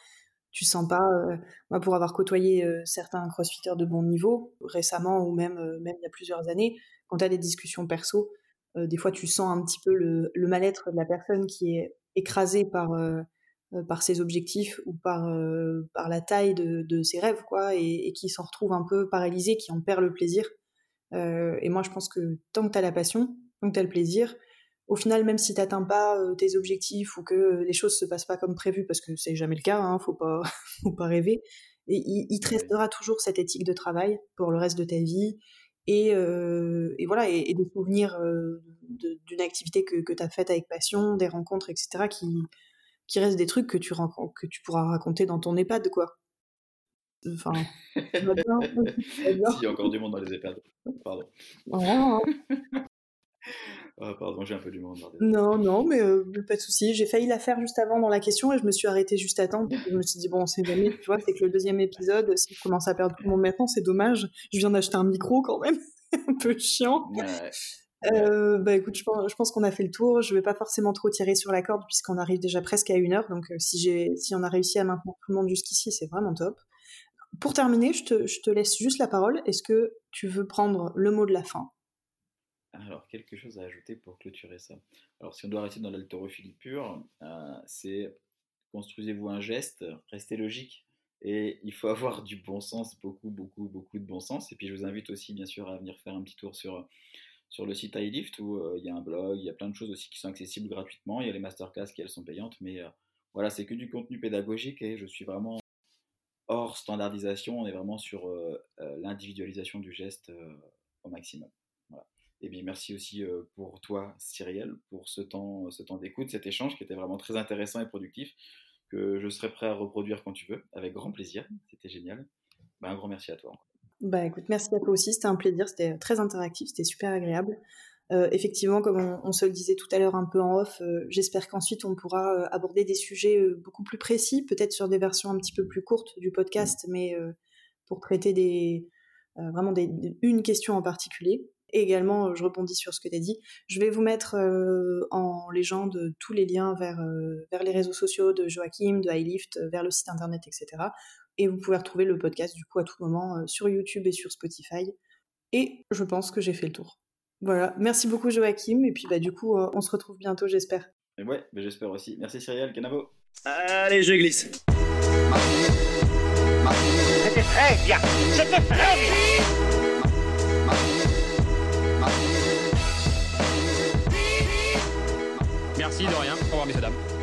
Tu sens pas. Euh, moi, pour avoir côtoyé euh, certains crossfitters de bon niveau, récemment ou même, euh, même il y a plusieurs années, quand tu as des discussions perso, des fois, tu sens un petit peu le, le mal-être de la personne qui est écrasée par par ses objectifs ou par, euh, par la taille de, de, ses rêves, quoi, et, qui s'en retrouve un peu paralysé, qui en perd le plaisir. Euh, et moi, je pense que tant que tu as la passion, tant que tu as le plaisir, au final, même si tu n'atteins pas tes objectifs ou que les choses se passent pas comme prévu, parce que c'est jamais le cas, hein, faut pas, <laughs> faut pas rêver, et il, te restera toujours cette éthique de travail pour le reste de ta vie, et, euh, et voilà, et, des souvenirs d'une activité que, que tu as faite avec passion, des rencontres, etc., qui, qui reste des trucs que tu, que tu pourras raconter dans ton EHPAD, quoi. Enfin, <laughs> Il y a encore du monde dans les EHPAD. Pardon. Oh. <laughs> Ah, pardon, j'ai un peu du monde. Non, non, mais euh, pas de souci. J'ai failli la faire juste avant dans la question et je me suis arrêtée juste à temps. Je me suis dit, bon, c'est jamais, tu vois, c'est que le deuxième épisode, si je commence à perdre tout le monde maintenant, c'est dommage. Je viens d'acheter un micro quand même. <laughs> un peu chiant. Ouais. Euh, bah écoute, je pense, qu'on a fait le tour. Je vais pas forcément trop tirer sur la corde puisqu'on arrive déjà presque à une heure. Donc euh, si si on a réussi à maintenir tout le monde jusqu'ici, c'est vraiment top. Pour terminer, je te, je te laisse juste la parole. Est-ce que tu veux prendre le mot de la fin? Alors quelque chose à ajouter pour clôturer ça? Alors si on doit rester dans l'haltérophilie pure, euh, c'est construisez-vous un geste, restez logique. Et il faut <laughs> avoir du bon sens, beaucoup, beaucoup, beaucoup de bon sens. Et puis je vous invite aussi, bien sûr, à venir faire un petit tour sur sur le site iLift où euh, il y a un blog, il y a plein de choses aussi qui sont accessibles gratuitement. Il y a les masterclass qui elles sont payantes, mais euh, voilà, c'est que du contenu pédagogique et je suis vraiment hors standardisation. On est vraiment sur euh, l'individualisation du geste au maximum. Et bien merci aussi pour toi, Cyrielle, pour ce temps, ce temps d'écoute, cet échange qui était vraiment très intéressant et productif, que je serai prêt à reproduire quand tu veux, avec grand plaisir. C'était génial. Ben, un grand merci à toi. Bah écoute, merci à toi aussi, c'était un plaisir, c'était très interactif, c'était super agréable. Euh, effectivement, comme on, se le disait tout à l'heure un peu en off, euh, j'espère qu'ensuite on pourra euh, aborder des sujets beaucoup plus précis, peut-être sur des versions un petit peu plus courtes du podcast, mais pour traiter des, vraiment des, une question en particulier. Et également, je rebondis sur ce que tu as dit, je vais vous mettre en légende tous les liens vers, vers les réseaux sociaux de Joachim, de Highlift, vers le site internet, etc. Et vous pouvez retrouver le podcast du coup à tout moment sur YouTube et sur Spotify. Et je pense que j'ai fait le tour. Voilà, merci beaucoup Joachim, et puis bah du coup euh, on se retrouve bientôt j'espère. Ouais, mais j'espère aussi. Merci Cyrielle, Canavo. Allez, je glisse. C'était très bien, c'était très bien. Merci de rien, au revoir messieurs dames.